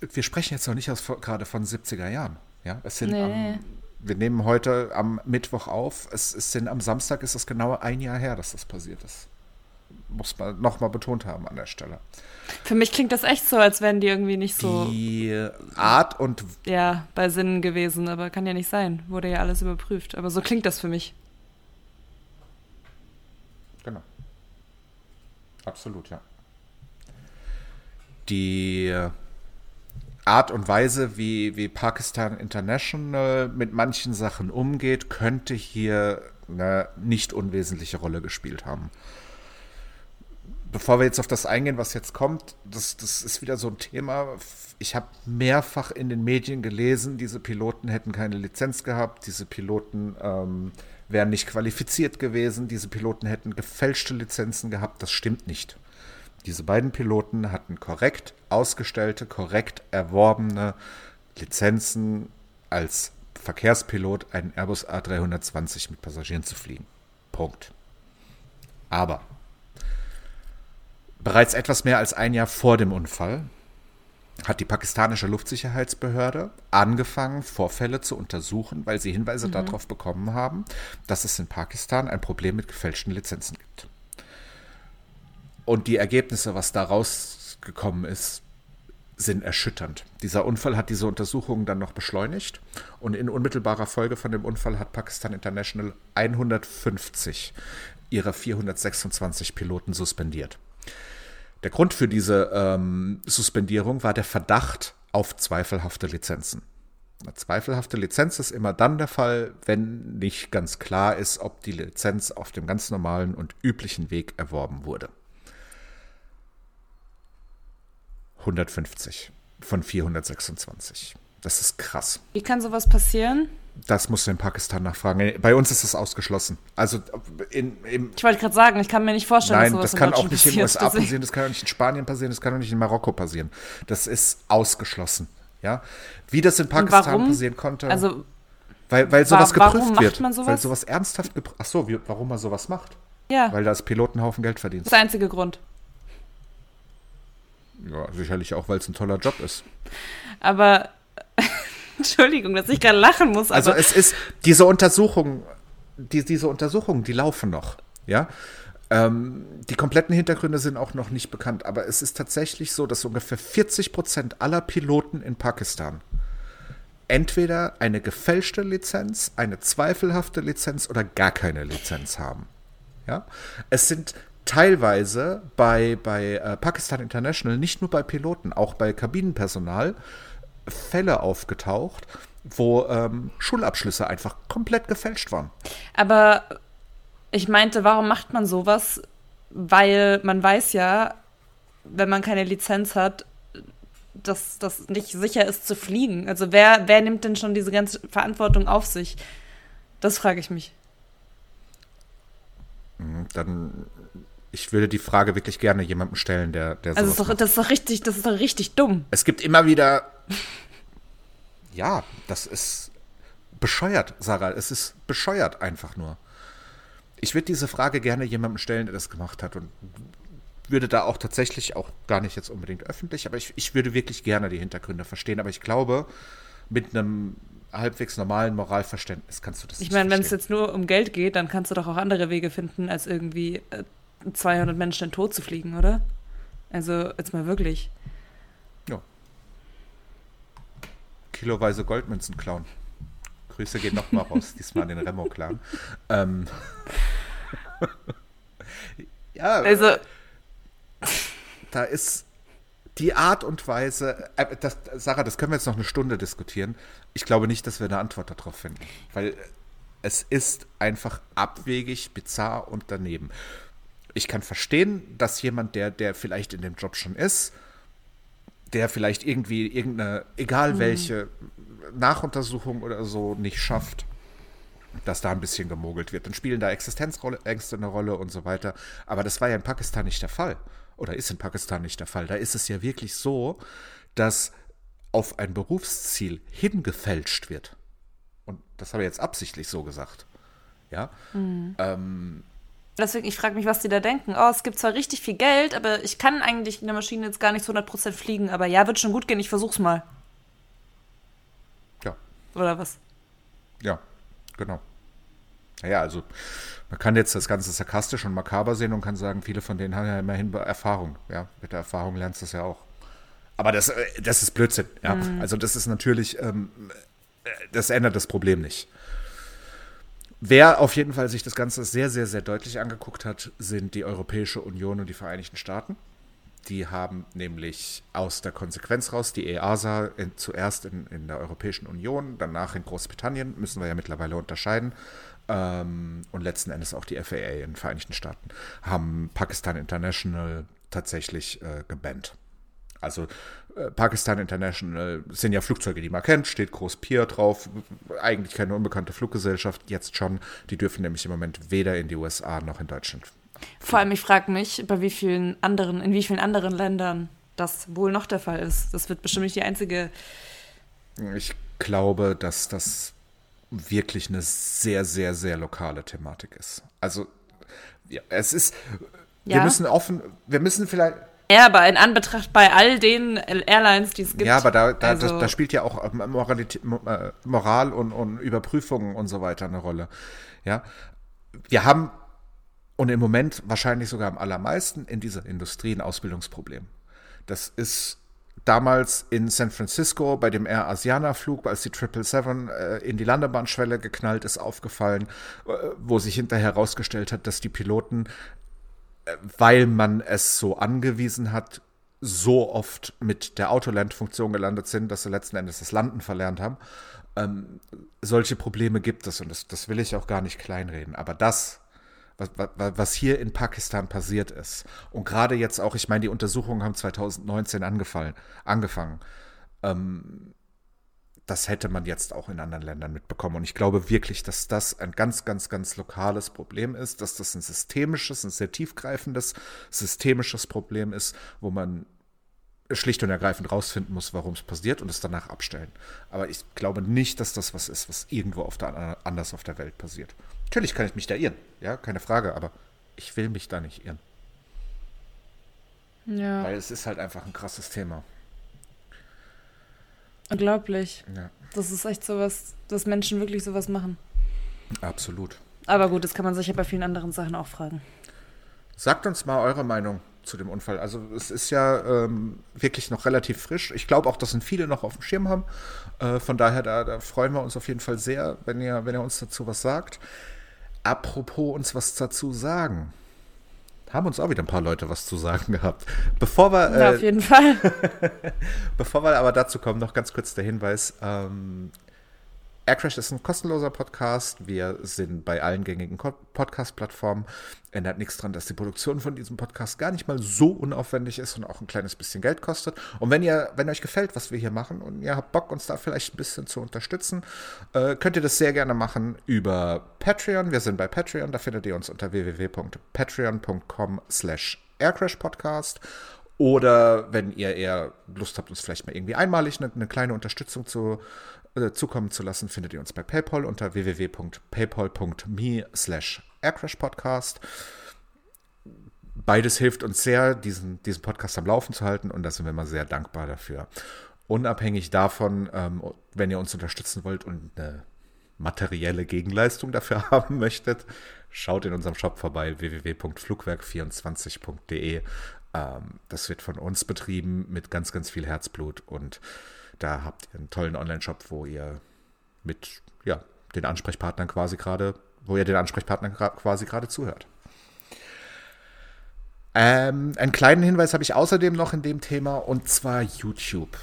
wir sprechen jetzt noch nicht aus, gerade von 70er Jahren. Ja, es sind nee. am, wir nehmen heute am Mittwoch auf. Es, es sind am Samstag ist es genau ein Jahr her, dass das passiert ist. muss man nochmal betont haben an der Stelle. Für mich klingt das echt so, als wären die irgendwie nicht so. Die Art und. Ja, bei Sinnen gewesen, aber kann ja nicht sein. Wurde ja alles überprüft. Aber so klingt das für mich. Genau. Absolut, ja. Die Art und Weise, wie, wie Pakistan International mit manchen Sachen umgeht, könnte hier eine nicht unwesentliche Rolle gespielt haben. Bevor wir jetzt auf das eingehen, was jetzt kommt, das, das ist wieder so ein Thema. Ich habe mehrfach in den Medien gelesen, diese Piloten hätten keine Lizenz gehabt, diese Piloten ähm, wären nicht qualifiziert gewesen, diese Piloten hätten gefälschte Lizenzen gehabt. Das stimmt nicht. Diese beiden Piloten hatten korrekt ausgestellte, korrekt erworbene Lizenzen als Verkehrspilot einen Airbus A320 mit Passagieren zu fliegen. Punkt. Aber bereits etwas mehr als ein Jahr vor dem Unfall hat die pakistanische Luftsicherheitsbehörde angefangen, Vorfälle zu untersuchen, weil sie Hinweise mhm. darauf bekommen haben, dass es in Pakistan ein Problem mit gefälschten Lizenzen gibt. Und die Ergebnisse, was da rausgekommen ist, sind erschütternd. Dieser Unfall hat diese Untersuchungen dann noch beschleunigt und in unmittelbarer Folge von dem Unfall hat Pakistan International 150 ihrer 426 Piloten suspendiert. Der Grund für diese ähm, Suspendierung war der Verdacht auf zweifelhafte Lizenzen. Eine zweifelhafte Lizenz ist immer dann der Fall, wenn nicht ganz klar ist, ob die Lizenz auf dem ganz normalen und üblichen Weg erworben wurde. 150 von 426. Das ist krass. Wie kann sowas passieren? Das musst du in Pakistan nachfragen. Bei uns ist es ausgeschlossen. Also in, in ich wollte gerade sagen, ich kann mir nicht vorstellen, Nein, dass sowas das kann auch nicht in den USA passieren, das kann auch nicht in Spanien passieren, das kann auch nicht in Marokko passieren. Das ist ausgeschlossen. Ja, wie das in Pakistan passieren konnte. Also weil, weil sowas wa geprüft wird. Sowas? Weil sowas ernsthaft geprüft. Ach so, wie, warum man sowas macht? Ja. Weil das Piloten Haufen Geld verdient. Das ist der einzige Grund. Ja, sicherlich auch, weil es ein toller Job ist. Aber Entschuldigung, dass ich gerade lachen muss. also es ist diese Untersuchung, die, diese Untersuchungen, die laufen noch, ja. Ähm, die kompletten Hintergründe sind auch noch nicht bekannt, aber es ist tatsächlich so, dass ungefähr 40 Prozent aller Piloten in Pakistan entweder eine gefälschte Lizenz, eine zweifelhafte Lizenz oder gar keine Lizenz haben. Ja, es sind teilweise bei, bei äh, Pakistan International, nicht nur bei Piloten, auch bei Kabinenpersonal, Fälle aufgetaucht, wo ähm, Schulabschlüsse einfach komplett gefälscht waren. Aber ich meinte, warum macht man sowas? Weil man weiß ja, wenn man keine Lizenz hat, dass das nicht sicher ist zu fliegen. Also wer, wer nimmt denn schon diese ganze Verantwortung auf sich? Das frage ich mich. Mhm, dann ich würde die Frage wirklich gerne jemandem stellen, der, der Also ist doch, das ist doch richtig, das ist doch richtig dumm. Es gibt immer wieder. ja, das ist bescheuert, Sarah. Es ist bescheuert einfach nur. Ich würde diese Frage gerne jemandem stellen, der das gemacht hat und würde da auch tatsächlich auch gar nicht jetzt unbedingt öffentlich, aber ich, ich würde wirklich gerne die Hintergründe verstehen. Aber ich glaube, mit einem halbwegs normalen Moralverständnis kannst du das Ich meine, wenn es jetzt nur um Geld geht, dann kannst du doch auch andere Wege finden, als irgendwie äh, 200 Menschen in den Tod zu fliegen, oder? Also, jetzt mal wirklich. Ja. Kiloweise Goldmünzen klauen. Grüße gehen nochmal raus, diesmal an den Remo-Clan. Ähm. ja. Also. Da ist die Art und Weise, äh, das, Sarah, das können wir jetzt noch eine Stunde diskutieren. Ich glaube nicht, dass wir eine Antwort darauf finden, weil es ist einfach abwegig, bizarr und daneben ich kann verstehen, dass jemand, der, der vielleicht in dem Job schon ist, der vielleicht irgendwie irgendeine, egal mhm. welche Nachuntersuchung oder so nicht schafft, dass da ein bisschen gemogelt wird. Dann spielen da Existenzängste eine Rolle und so weiter. Aber das war ja in Pakistan nicht der Fall. Oder ist in Pakistan nicht der Fall. Da ist es ja wirklich so, dass auf ein Berufsziel hingefälscht wird. Und das habe ich jetzt absichtlich so gesagt. Ja. Mhm. Ähm, Deswegen, ich frage mich, was die da denken. Oh, es gibt zwar richtig viel Geld, aber ich kann eigentlich in der Maschine jetzt gar nicht zu 100% fliegen. Aber ja, wird schon gut gehen, ich versuch's mal. Ja. Oder was? Ja, genau. Naja, also man kann jetzt das Ganze sarkastisch und makaber sehen und kann sagen, viele von denen haben ja immerhin Erfahrung. Ja, mit der Erfahrung lernst du es ja auch. Aber das, äh, das ist Blödsinn. Ja. Mhm. Also das ist natürlich, ähm, das ändert das Problem nicht. Wer auf jeden Fall sich das Ganze sehr, sehr, sehr deutlich angeguckt hat, sind die Europäische Union und die Vereinigten Staaten. Die haben nämlich aus der Konsequenz raus die EASA in, zuerst in, in der Europäischen Union, danach in Großbritannien, müssen wir ja mittlerweile unterscheiden, ähm, und letzten Endes auch die FAA in den Vereinigten Staaten, haben Pakistan International tatsächlich äh, gebannt. Also Pakistan International sind ja Flugzeuge, die man kennt, steht groß Pier drauf, eigentlich keine unbekannte Fluggesellschaft, jetzt schon. Die dürfen nämlich im Moment weder in die USA noch in Deutschland. Vor allem, ich frage mich, bei wie vielen anderen, in wie vielen anderen Ländern das wohl noch der Fall ist. Das wird bestimmt nicht die einzige. Ich glaube, dass das wirklich eine sehr, sehr, sehr lokale Thematik ist. Also, ja, es ist, ja. wir müssen offen, wir müssen vielleicht, ja, aber in Anbetracht bei all den Airlines, die es gibt. Ja, aber da, da, also da, da spielt ja auch ähm, Moralität, äh, Moral und, und Überprüfungen und so weiter eine Rolle. Ja, wir haben und im Moment wahrscheinlich sogar am allermeisten in dieser Industrie ein Ausbildungsproblem. Das ist damals in San Francisco bei dem Air Asiana Flug, als die 777 äh, in die Landebahnschwelle geknallt ist, aufgefallen, äh, wo sich hinterher herausgestellt hat, dass die Piloten weil man es so angewiesen hat, so oft mit der Autoland-Funktion gelandet sind, dass sie letzten Endes das Landen verlernt haben. Ähm, solche Probleme gibt es und das, das will ich auch gar nicht kleinreden. Aber das, was, was hier in Pakistan passiert ist, und gerade jetzt auch, ich meine, die Untersuchungen haben 2019 angefallen, angefangen. Ähm, das hätte man jetzt auch in anderen Ländern mitbekommen. Und ich glaube wirklich, dass das ein ganz, ganz, ganz lokales Problem ist, dass das ein systemisches, ein sehr tiefgreifendes systemisches Problem ist, wo man schlicht und ergreifend rausfinden muss, warum es passiert und es danach abstellen. Aber ich glaube nicht, dass das was ist, was irgendwo auf der, anders auf der Welt passiert. Natürlich kann ich mich da irren, ja, keine Frage, aber ich will mich da nicht irren. Ja. Weil es ist halt einfach ein krasses Thema. Unglaublich. Ja. Das ist echt sowas, dass Menschen wirklich sowas machen. Absolut. Aber gut, das kann man sich ja bei vielen anderen Sachen auch fragen. Sagt uns mal eure Meinung zu dem Unfall. Also es ist ja ähm, wirklich noch relativ frisch. Ich glaube auch, dass ihn viele noch auf dem Schirm haben. Äh, von daher, da, da, freuen wir uns auf jeden Fall sehr, wenn ihr, wenn ihr uns dazu was sagt. Apropos uns was dazu sagen haben uns auch wieder ein paar Leute was zu sagen gehabt. Bevor wir. Äh, ja, auf jeden Fall. bevor wir aber dazu kommen, noch ganz kurz der Hinweis. Ähm, Aircrash ist ein kostenloser Podcast. Wir sind bei allen gängigen Podcast-Plattformen. Ändert nichts daran, dass die Produktion von diesem Podcast gar nicht mal so unaufwendig ist und auch ein kleines bisschen Geld kostet. Und wenn ihr, wenn euch gefällt, was wir hier machen und ihr habt Bock, uns da vielleicht ein bisschen zu unterstützen, äh, könnt ihr das sehr gerne machen über Patreon. Wir sind bei Patreon. Da findet ihr uns unter www.patreon.com slash aircrashpodcast. Oder wenn ihr eher Lust habt, uns vielleicht mal irgendwie einmalig eine, eine kleine Unterstützung zu zukommen zu lassen, findet ihr uns bei PayPal unter www.paypal.me slash aircrashpodcast. Beides hilft uns sehr, diesen, diesen Podcast am Laufen zu halten und da sind wir immer sehr dankbar dafür. Unabhängig davon, ähm, wenn ihr uns unterstützen wollt und eine materielle Gegenleistung dafür haben möchtet, schaut in unserem Shop vorbei www.flugwerk24.de. Ähm, das wird von uns betrieben mit ganz, ganz viel Herzblut und da habt ihr einen tollen Online-Shop, wo ihr mit ja, den Ansprechpartnern quasi gerade, wo ihr den Ansprechpartnern quasi gerade zuhört. Ähm, einen kleinen Hinweis habe ich außerdem noch in dem Thema und zwar YouTube.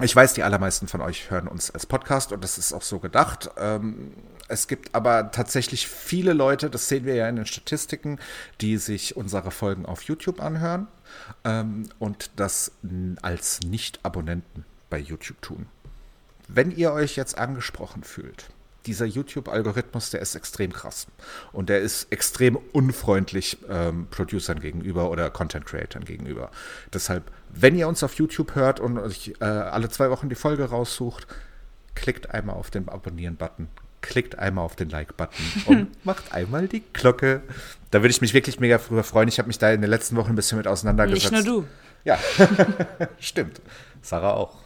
Ich weiß, die allermeisten von euch hören uns als Podcast und das ist auch so gedacht. Ähm, es gibt aber tatsächlich viele Leute, das sehen wir ja in den Statistiken, die sich unsere Folgen auf YouTube anhören ähm, und das als Nicht-Abonnenten bei YouTube tun. Wenn ihr euch jetzt angesprochen fühlt, dieser YouTube-Algorithmus, der ist extrem krass. Und der ist extrem unfreundlich ähm, Producern gegenüber oder Content-Creatern gegenüber. Deshalb, wenn ihr uns auf YouTube hört und euch äh, alle zwei Wochen die Folge raussucht, klickt einmal auf den Abonnieren-Button, klickt einmal auf den Like-Button und macht einmal die Glocke. Da würde ich mich wirklich mega früher freuen. Ich habe mich da in den letzten Wochen ein bisschen mit auseinandergesetzt. Nicht nur du. Ja, stimmt. Sarah auch.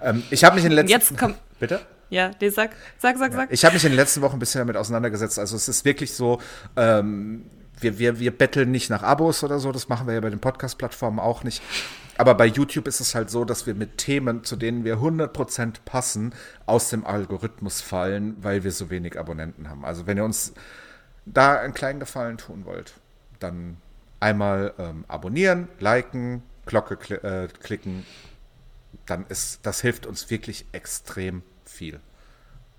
Ähm, ich habe mich in den letzten. Jetzt kommt. Bitte? Ja, nee, sag, sag, sag, sag. Ich habe mich in den letzten Wochen ein bisschen damit auseinandergesetzt. Also es ist wirklich so, ähm, wir, wir, wir betteln nicht nach Abos oder so, das machen wir ja bei den Podcast-Plattformen auch nicht. Aber bei YouTube ist es halt so, dass wir mit Themen, zu denen wir 100% passen, aus dem Algorithmus fallen, weil wir so wenig Abonnenten haben. Also wenn ihr uns da einen kleinen Gefallen tun wollt, dann einmal ähm, abonnieren, liken, Glocke kli äh, klicken, dann ist das hilft uns wirklich extrem viel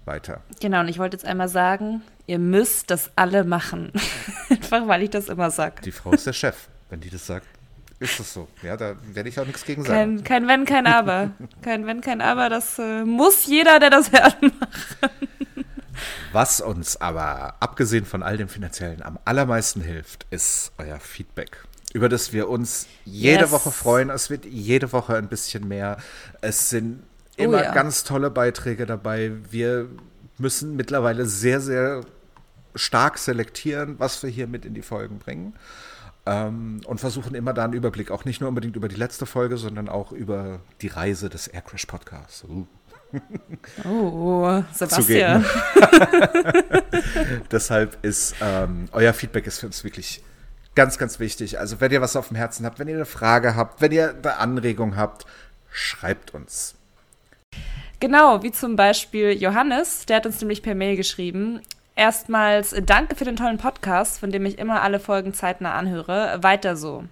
weiter. Genau, und ich wollte jetzt einmal sagen, ihr müsst das alle machen. Einfach weil ich das immer sage. Die Frau ist der Chef. Wenn die das sagt, ist das so. Ja, da werde ich auch nichts gegen sagen. Kein, kein Wenn, kein Aber. kein Wenn, kein Aber. Das äh, muss jeder, der das hört, machen. Was uns aber, abgesehen von all dem Finanziellen, am allermeisten hilft, ist euer Feedback über das wir uns jede yes. Woche freuen. Es wird jede Woche ein bisschen mehr. Es sind Oh immer oh ja. ganz tolle Beiträge dabei. Wir müssen mittlerweile sehr, sehr stark selektieren, was wir hier mit in die Folgen bringen. Ähm, und versuchen immer da einen Überblick, auch nicht nur unbedingt über die letzte Folge, sondern auch über die Reise des Aircrash Podcasts. Uh. Oh, Sebastian. Deshalb ist ähm, euer Feedback ist für uns wirklich ganz, ganz wichtig. Also wenn ihr was auf dem Herzen habt, wenn ihr eine Frage habt, wenn ihr eine Anregung habt, schreibt uns. Genau, wie zum Beispiel Johannes, der hat uns nämlich per Mail geschrieben. Erstmals äh, danke für den tollen Podcast, von dem ich immer alle Folgen zeitnah anhöre. Weiter so.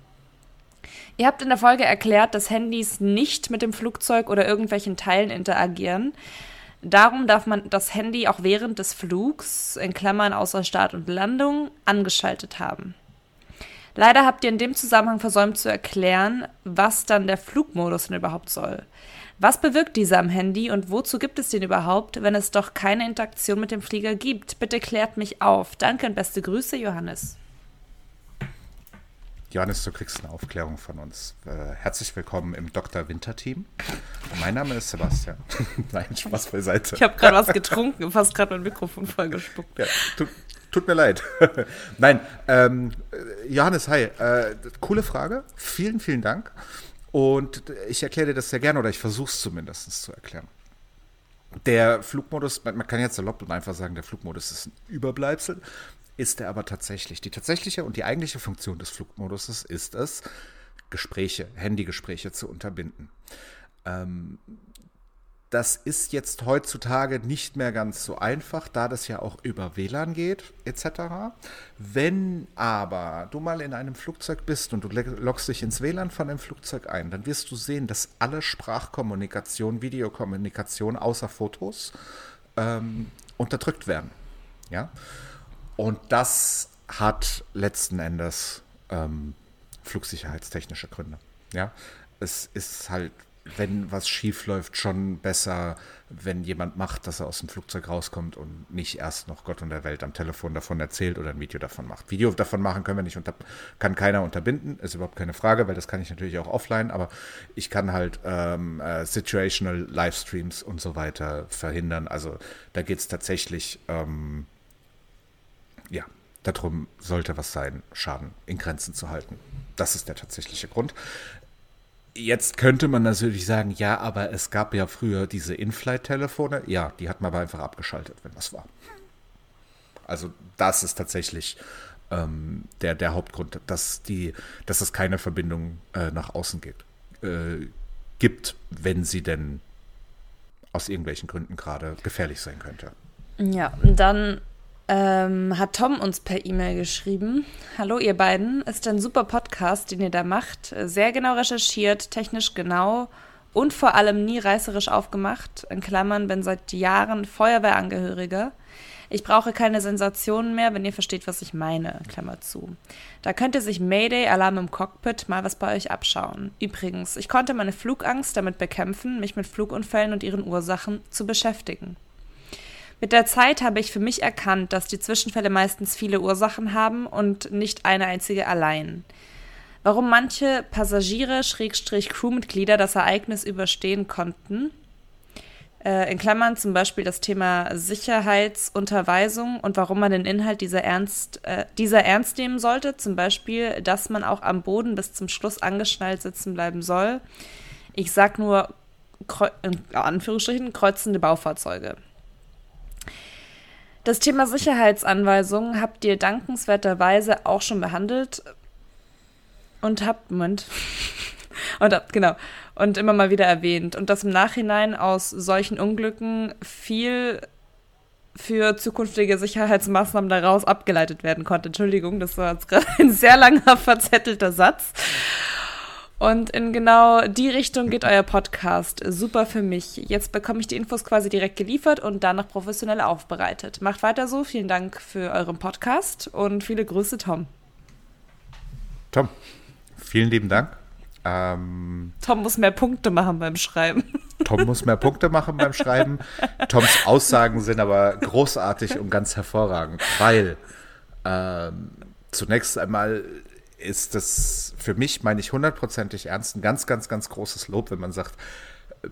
Ihr habt in der Folge erklärt, dass Handys nicht mit dem Flugzeug oder irgendwelchen Teilen interagieren. Darum darf man das Handy auch während des Flugs, in Klammern außer Start und Landung, angeschaltet haben. Leider habt ihr in dem Zusammenhang versäumt zu erklären, was dann der Flugmodus denn überhaupt soll. Was bewirkt dieser am Handy und wozu gibt es den überhaupt, wenn es doch keine Interaktion mit dem Flieger gibt? Bitte klärt mich auf. Danke und beste Grüße, Johannes. Johannes, du kriegst eine Aufklärung von uns. Äh, herzlich willkommen im Dr. Winter Team. Mein Name ist Sebastian. Nein, Spaß beiseite. Ich habe gerade was getrunken und fast gerade mein Mikrofon vollgespuckt. Ja, tut, tut, mir leid. Nein, ähm, Johannes, hi. Äh, coole Frage. Vielen, vielen Dank. Und ich erkläre dir das sehr gerne oder ich versuche es zumindest zu erklären. Der Flugmodus, man kann jetzt salopp und einfach sagen, der Flugmodus ist ein Überbleibsel, ist er aber tatsächlich. Die tatsächliche und die eigentliche Funktion des Flugmoduses ist es, Gespräche, Handygespräche zu unterbinden. Ähm, das ist jetzt heutzutage nicht mehr ganz so einfach, da das ja auch über WLAN geht, etc. Wenn aber du mal in einem Flugzeug bist und du loggst dich ins WLAN von dem Flugzeug ein, dann wirst du sehen, dass alle Sprachkommunikation, Videokommunikation außer Fotos ähm, unterdrückt werden. Ja? Und das hat letzten Endes ähm, flugsicherheitstechnische Gründe. Ja? Es ist halt wenn was schief läuft, schon besser, wenn jemand macht, dass er aus dem Flugzeug rauskommt und nicht erst noch Gott und der Welt am Telefon davon erzählt oder ein Video davon macht. Video davon machen können wir nicht, unter, kann keiner unterbinden, ist überhaupt keine Frage, weil das kann ich natürlich auch offline, aber ich kann halt ähm, äh, Situational Livestreams und so weiter verhindern. Also da geht es tatsächlich, ähm, ja, darum sollte was sein, Schaden in Grenzen zu halten. Das ist der tatsächliche Grund. Jetzt könnte man natürlich sagen, ja, aber es gab ja früher diese In-Flight-Telefone. Ja, die hat man aber einfach abgeschaltet, wenn das war. Also das ist tatsächlich ähm, der, der Hauptgrund, dass, die, dass es keine Verbindung äh, nach außen gibt, äh, gibt, wenn sie denn aus irgendwelchen Gründen gerade gefährlich sein könnte. Ja, dann ähm, hat Tom uns per E-Mail geschrieben. Hallo ihr beiden, ist ein super Podcast, den ihr da macht. Sehr genau recherchiert, technisch genau und vor allem nie reißerisch aufgemacht. In Klammern bin seit Jahren Feuerwehrangehöriger. Ich brauche keine Sensationen mehr, wenn ihr versteht, was ich meine. Klammer zu. Da könnte sich Mayday Alarm im Cockpit mal was bei euch abschauen. Übrigens, ich konnte meine Flugangst damit bekämpfen, mich mit Flugunfällen und ihren Ursachen zu beschäftigen. Mit der Zeit habe ich für mich erkannt, dass die Zwischenfälle meistens viele Ursachen haben und nicht eine einzige allein. Warum manche Passagiere, Schrägstrich Crewmitglieder das Ereignis überstehen konnten, äh, in Klammern zum Beispiel das Thema Sicherheitsunterweisung und warum man den Inhalt dieser ernst, äh, dieser ernst nehmen sollte, zum Beispiel, dass man auch am Boden bis zum Schluss angeschnallt sitzen bleiben soll. Ich sag nur, in Anführungsstrichen, kreuzende Baufahrzeuge. Das Thema Sicherheitsanweisungen habt ihr dankenswerterweise auch schon behandelt und habt, Moment, und habt, genau, und immer mal wieder erwähnt. Und dass im Nachhinein aus solchen Unglücken viel für zukünftige Sicherheitsmaßnahmen daraus abgeleitet werden konnte. Entschuldigung, das war jetzt gerade ein sehr langer, verzettelter Satz. Und in genau die Richtung geht euer Podcast. Super für mich. Jetzt bekomme ich die Infos quasi direkt geliefert und dann noch professionell aufbereitet. Macht weiter so. Vielen Dank für euren Podcast und viele Grüße, Tom. Tom, vielen lieben Dank. Ähm, Tom muss mehr Punkte machen beim Schreiben. Tom muss mehr Punkte machen beim Schreiben. Toms Aussagen sind aber großartig und ganz hervorragend, weil ähm, zunächst einmal ist das für mich, meine ich hundertprozentig ernst, ein ganz, ganz, ganz großes Lob, wenn man sagt,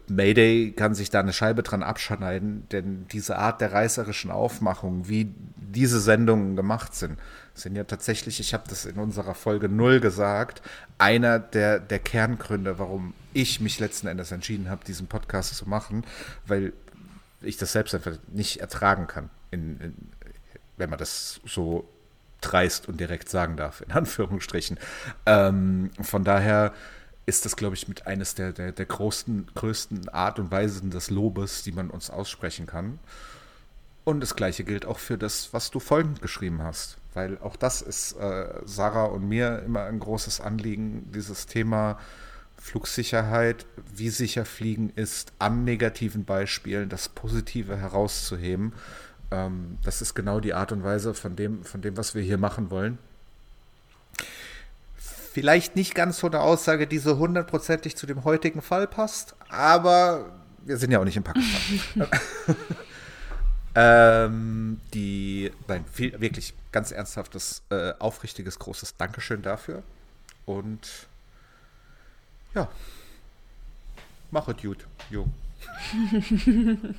Mayday kann sich da eine Scheibe dran abschneiden, denn diese Art der reißerischen Aufmachung, wie diese Sendungen gemacht sind, sind ja tatsächlich, ich habe das in unserer Folge null gesagt, einer der, der Kerngründe, warum ich mich letzten Endes entschieden habe, diesen Podcast zu machen, weil ich das selbst einfach nicht ertragen kann, in, in, wenn man das so dreist und direkt sagen darf, in Anführungsstrichen. Ähm, von daher ist das, glaube ich, mit eines der, der, der größten, größten Art und Weisen des Lobes, die man uns aussprechen kann. Und das gleiche gilt auch für das, was du folgend geschrieben hast. Weil auch das ist äh, Sarah und mir immer ein großes Anliegen, dieses Thema Flugsicherheit, wie sicher Fliegen ist, an negativen Beispielen das Positive herauszuheben ähm, das ist genau die Art und Weise von dem, von dem, was wir hier machen wollen. Vielleicht nicht ganz so eine Aussage, die so hundertprozentig zu dem heutigen Fall passt, aber wir sind ja auch nicht im Pakistan. ähm, die, nein, viel, wirklich ganz ernsthaftes, äh, aufrichtiges, großes Dankeschön dafür. Und ja, mach es gut, Jung.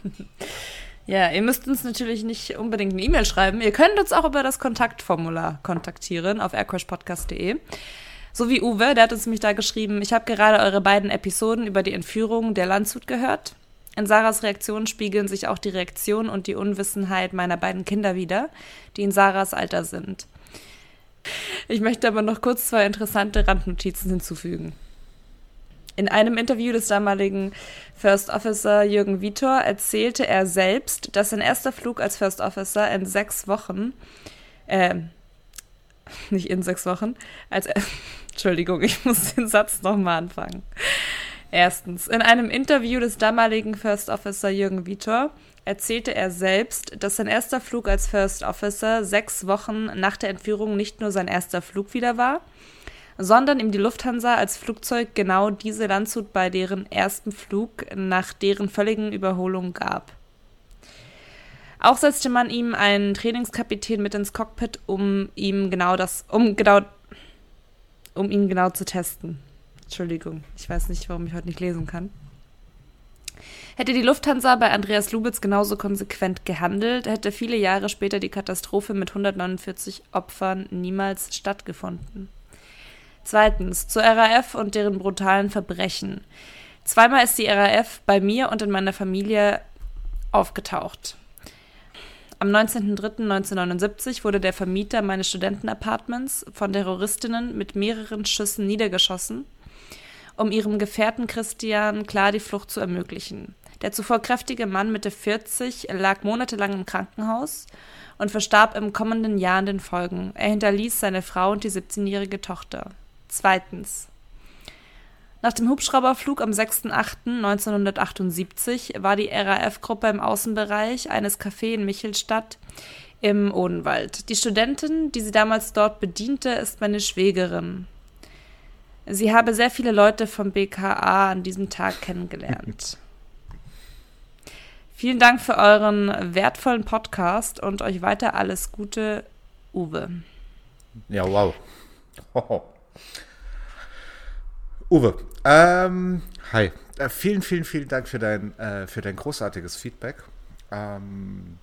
Ja, ihr müsst uns natürlich nicht unbedingt eine E-Mail schreiben. Ihr könnt uns auch über das Kontaktformular kontaktieren auf aircrashpodcast.de. So wie Uwe, der hat uns nämlich da geschrieben, ich habe gerade eure beiden Episoden über die Entführung der Landshut gehört. In Sarahs Reaktion spiegeln sich auch die Reaktion und die Unwissenheit meiner beiden Kinder wieder, die in Sarahs Alter sind. Ich möchte aber noch kurz zwei interessante Randnotizen hinzufügen. In einem Interview des damaligen First Officer Jürgen Vitor erzählte er selbst, dass sein erster Flug als First Officer in sechs Wochen, äh, nicht in sechs Wochen, als er, Entschuldigung, ich muss den Satz nochmal anfangen. Erstens, in einem Interview des damaligen First Officer Jürgen Vitor erzählte er selbst, dass sein erster Flug als First Officer sechs Wochen nach der Entführung nicht nur sein erster Flug wieder war, sondern ihm die Lufthansa als Flugzeug genau diese Landshut bei deren ersten Flug nach deren völligen Überholung gab. Auch setzte man ihm einen Trainingskapitän mit ins Cockpit, um ihm genau das, um genau, um ihn genau zu testen. Entschuldigung, ich weiß nicht, warum ich heute nicht lesen kann. Hätte die Lufthansa bei Andreas Lubitz genauso konsequent gehandelt, hätte viele Jahre später die Katastrophe mit 149 Opfern niemals stattgefunden. Zweitens, zur RAF und deren brutalen Verbrechen. Zweimal ist die RAF bei mir und in meiner Familie aufgetaucht. Am 19.03.1979 wurde der Vermieter meines Studentenapartments von Terroristinnen mit mehreren Schüssen niedergeschossen, um ihrem Gefährten Christian klar die Flucht zu ermöglichen. Der zuvor kräftige Mann Mitte 40 lag monatelang im Krankenhaus und verstarb im kommenden Jahr an den Folgen. Er hinterließ seine Frau und die 17-jährige Tochter. Zweitens. Nach dem Hubschrauberflug am 6.8.1978 war die RAF-Gruppe im Außenbereich eines Cafés in Michelstadt im Odenwald. Die Studentin, die sie damals dort bediente, ist meine Schwägerin. Sie habe sehr viele Leute vom BKA an diesem Tag kennengelernt. Vielen Dank für euren wertvollen Podcast und euch weiter alles Gute, Uwe. Ja, wow. Hoho. Uwe, ähm, hi. Äh, vielen, vielen, vielen Dank für dein, äh, für dein großartiges Feedback. Ähm,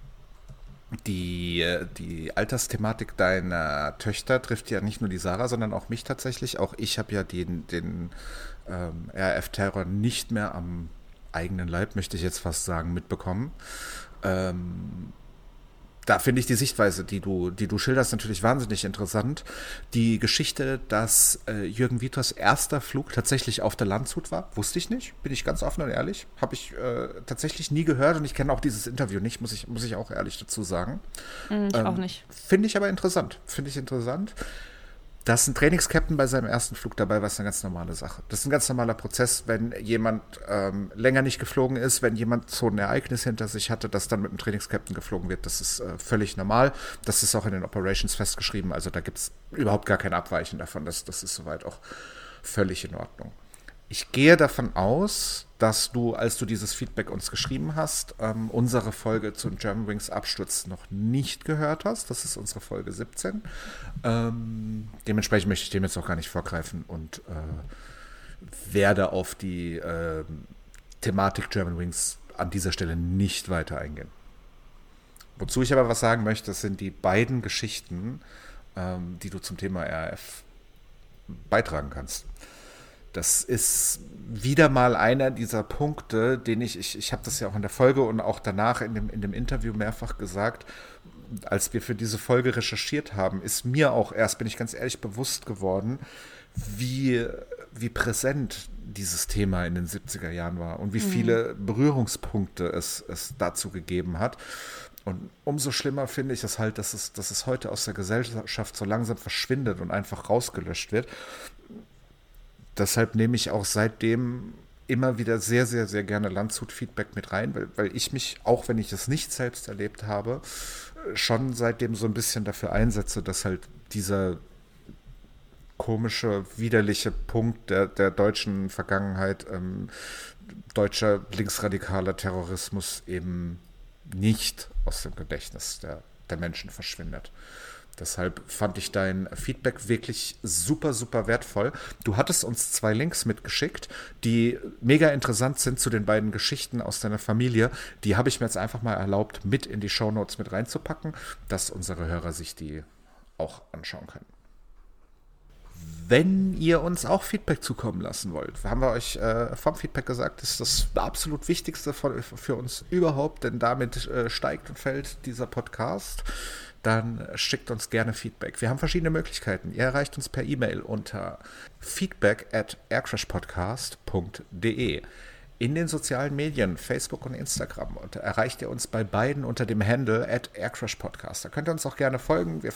die, äh, die Altersthematik deiner Töchter trifft ja nicht nur die Sarah, sondern auch mich tatsächlich. Auch ich habe ja den, den ähm, RF-Terror nicht mehr am eigenen Leib, möchte ich jetzt fast sagen, mitbekommen. Ähm, da finde ich die Sichtweise, die du, die du schilderst, natürlich wahnsinnig interessant. Die Geschichte, dass äh, Jürgen Wieters erster Flug tatsächlich auf der Landshut war, wusste ich nicht, bin ich ganz offen und ehrlich. Habe ich äh, tatsächlich nie gehört und ich kenne auch dieses Interview nicht, muss ich, muss ich auch ehrlich dazu sagen. Mm, ich ähm, auch nicht. Finde ich aber interessant. Finde ich interessant. Dass ein Trainingscaptain bei seinem ersten Flug dabei war, ist eine ganz normale Sache. Das ist ein ganz normaler Prozess, wenn jemand ähm, länger nicht geflogen ist, wenn jemand so ein Ereignis hinter sich hatte, dass dann mit dem Trainingscaptain geflogen wird. Das ist äh, völlig normal. Das ist auch in den Operations festgeschrieben. Also da gibt es überhaupt gar kein Abweichen davon. Das, das ist soweit auch völlig in Ordnung. Ich gehe davon aus, dass du, als du dieses Feedback uns geschrieben hast, ähm, unsere Folge zum Germanwings Absturz noch nicht gehört hast. Das ist unsere Folge 17. Ähm, dementsprechend möchte ich dem jetzt auch gar nicht vorgreifen und äh, werde auf die äh, Thematik Germanwings an dieser Stelle nicht weiter eingehen. Wozu ich aber was sagen möchte, sind die beiden Geschichten, ähm, die du zum Thema RAF beitragen kannst. Das ist wieder mal einer dieser Punkte, den ich, ich, ich habe das ja auch in der Folge und auch danach in dem, in dem Interview mehrfach gesagt, als wir für diese Folge recherchiert haben, ist mir auch erst, bin ich ganz ehrlich, bewusst geworden, wie, wie präsent dieses Thema in den 70er Jahren war und wie mhm. viele Berührungspunkte es, es dazu gegeben hat. Und umso schlimmer finde ich es halt, dass es, dass es heute aus der Gesellschaft so langsam verschwindet und einfach rausgelöscht wird deshalb nehme ich auch seitdem immer wieder sehr, sehr, sehr gerne Landshut-Feedback mit rein, weil, weil ich mich, auch wenn ich es nicht selbst erlebt habe, schon seitdem so ein bisschen dafür einsetze, dass halt dieser komische, widerliche Punkt der, der deutschen Vergangenheit, ähm, deutscher linksradikaler Terrorismus eben nicht aus dem Gedächtnis der, der Menschen verschwindet. Deshalb fand ich dein Feedback wirklich super, super wertvoll. Du hattest uns zwei Links mitgeschickt, die mega interessant sind zu den beiden Geschichten aus deiner Familie. Die habe ich mir jetzt einfach mal erlaubt, mit in die Show Notes mit reinzupacken, dass unsere Hörer sich die auch anschauen können. Wenn ihr uns auch Feedback zukommen lassen wollt, haben wir euch äh, vom Feedback gesagt, ist das absolut Wichtigste für, für uns überhaupt, denn damit äh, steigt und fällt dieser Podcast dann schickt uns gerne Feedback. Wir haben verschiedene Möglichkeiten. Ihr erreicht uns per E-Mail unter feedback at aircrashpodcast.de. In den sozialen Medien, Facebook und Instagram, und erreicht ihr uns bei beiden unter dem Handle at aircrashpodcast. Da könnt ihr uns auch gerne folgen. Wir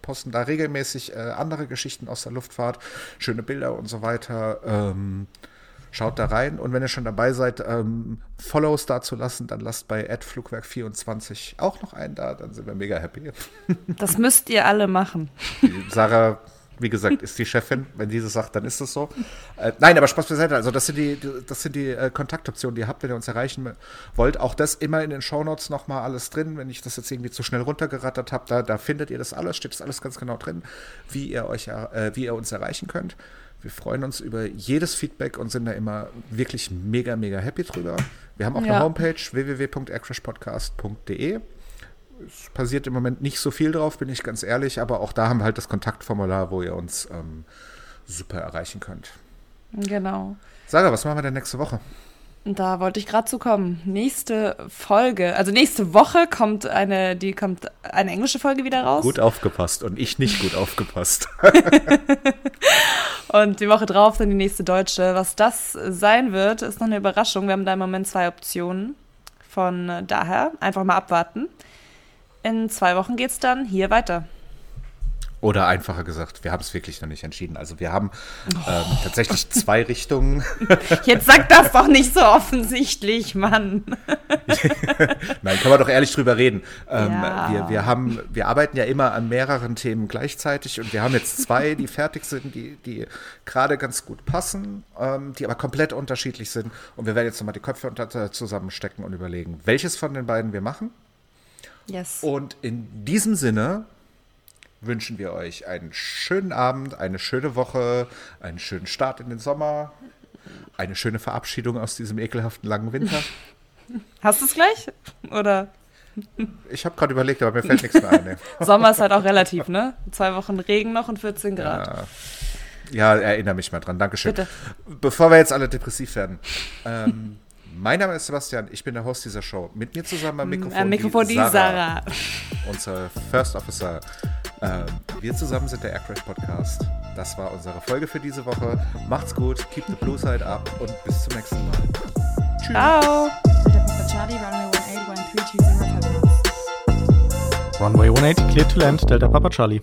posten da regelmäßig äh, andere Geschichten aus der Luftfahrt, schöne Bilder und so weiter. Ähm, Schaut da rein und wenn ihr schon dabei seid, ähm, Follows da zu lassen, dann lasst bei @flugwerk24 auch noch einen da, dann sind wir mega happy. Das müsst ihr alle machen. Sarah wie gesagt, ist die Chefin. Wenn diese sagt, dann ist es so. Äh, nein, aber Spaß beiseite. Also das sind die, das sind die äh, Kontaktoptionen, die ihr habt, wenn ihr uns erreichen wollt. Auch das immer in den Shownotes nochmal alles drin. Wenn ich das jetzt irgendwie zu schnell runtergerattert habe, da, da findet ihr das alles, steht das alles ganz genau drin, wie ihr euch, äh, wie ihr uns erreichen könnt. Wir freuen uns über jedes Feedback und sind da immer wirklich mega, mega happy drüber. Wir haben auch ja. eine Homepage www.aircrashpodcast.de. Es passiert im Moment nicht so viel drauf, bin ich ganz ehrlich, aber auch da haben wir halt das Kontaktformular, wo ihr uns ähm, super erreichen könnt. Genau. Sarah, was machen wir denn nächste Woche? Da wollte ich gerade zu kommen. Nächste Folge, also nächste Woche kommt eine, die kommt eine englische Folge wieder raus. Gut aufgepasst und ich nicht gut aufgepasst. und die Woche drauf dann die nächste deutsche. Was das sein wird, ist noch eine Überraschung. Wir haben da im Moment zwei Optionen. Von daher einfach mal abwarten. In zwei Wochen geht's dann hier weiter. Oder einfacher gesagt, wir haben es wirklich noch nicht entschieden. Also wir haben ähm, oh. tatsächlich zwei Richtungen. Jetzt sag das doch nicht so offensichtlich, Mann. Nein, kann man doch ehrlich drüber reden. Ähm, ja. wir, wir, haben, wir arbeiten ja immer an mehreren Themen gleichzeitig und wir haben jetzt zwei, die fertig sind, die, die gerade ganz gut passen, ähm, die aber komplett unterschiedlich sind. Und wir werden jetzt nochmal die Köpfe unter, zusammenstecken und überlegen, welches von den beiden wir machen. Yes. Und in diesem Sinne wünschen wir euch einen schönen Abend, eine schöne Woche, einen schönen Start in den Sommer, eine schöne Verabschiedung aus diesem ekelhaften langen Winter. Hast du es gleich? Oder? Ich habe gerade überlegt, aber mir fällt nichts mehr ein. Sommer ist halt auch relativ, ne? Zwei Wochen Regen noch und 14 Grad. Ja, ja erinnere mich mal dran. Dankeschön. Bitte. Bevor wir jetzt alle depressiv werden. Ähm, Mein Name ist Sebastian, ich bin der Host dieser Show. Mit mir zusammen am Mikrofon, Am Mikrofon die Sarah. Unsere First Officer. Ähm, wir zusammen sind der Aircrash Podcast. Das war unsere Folge für diese Woche. Macht's gut, keep the blue side up und bis zum nächsten Mal. Tschüss. Ciao. Runway 180, clear to land, Delta Papa Charlie.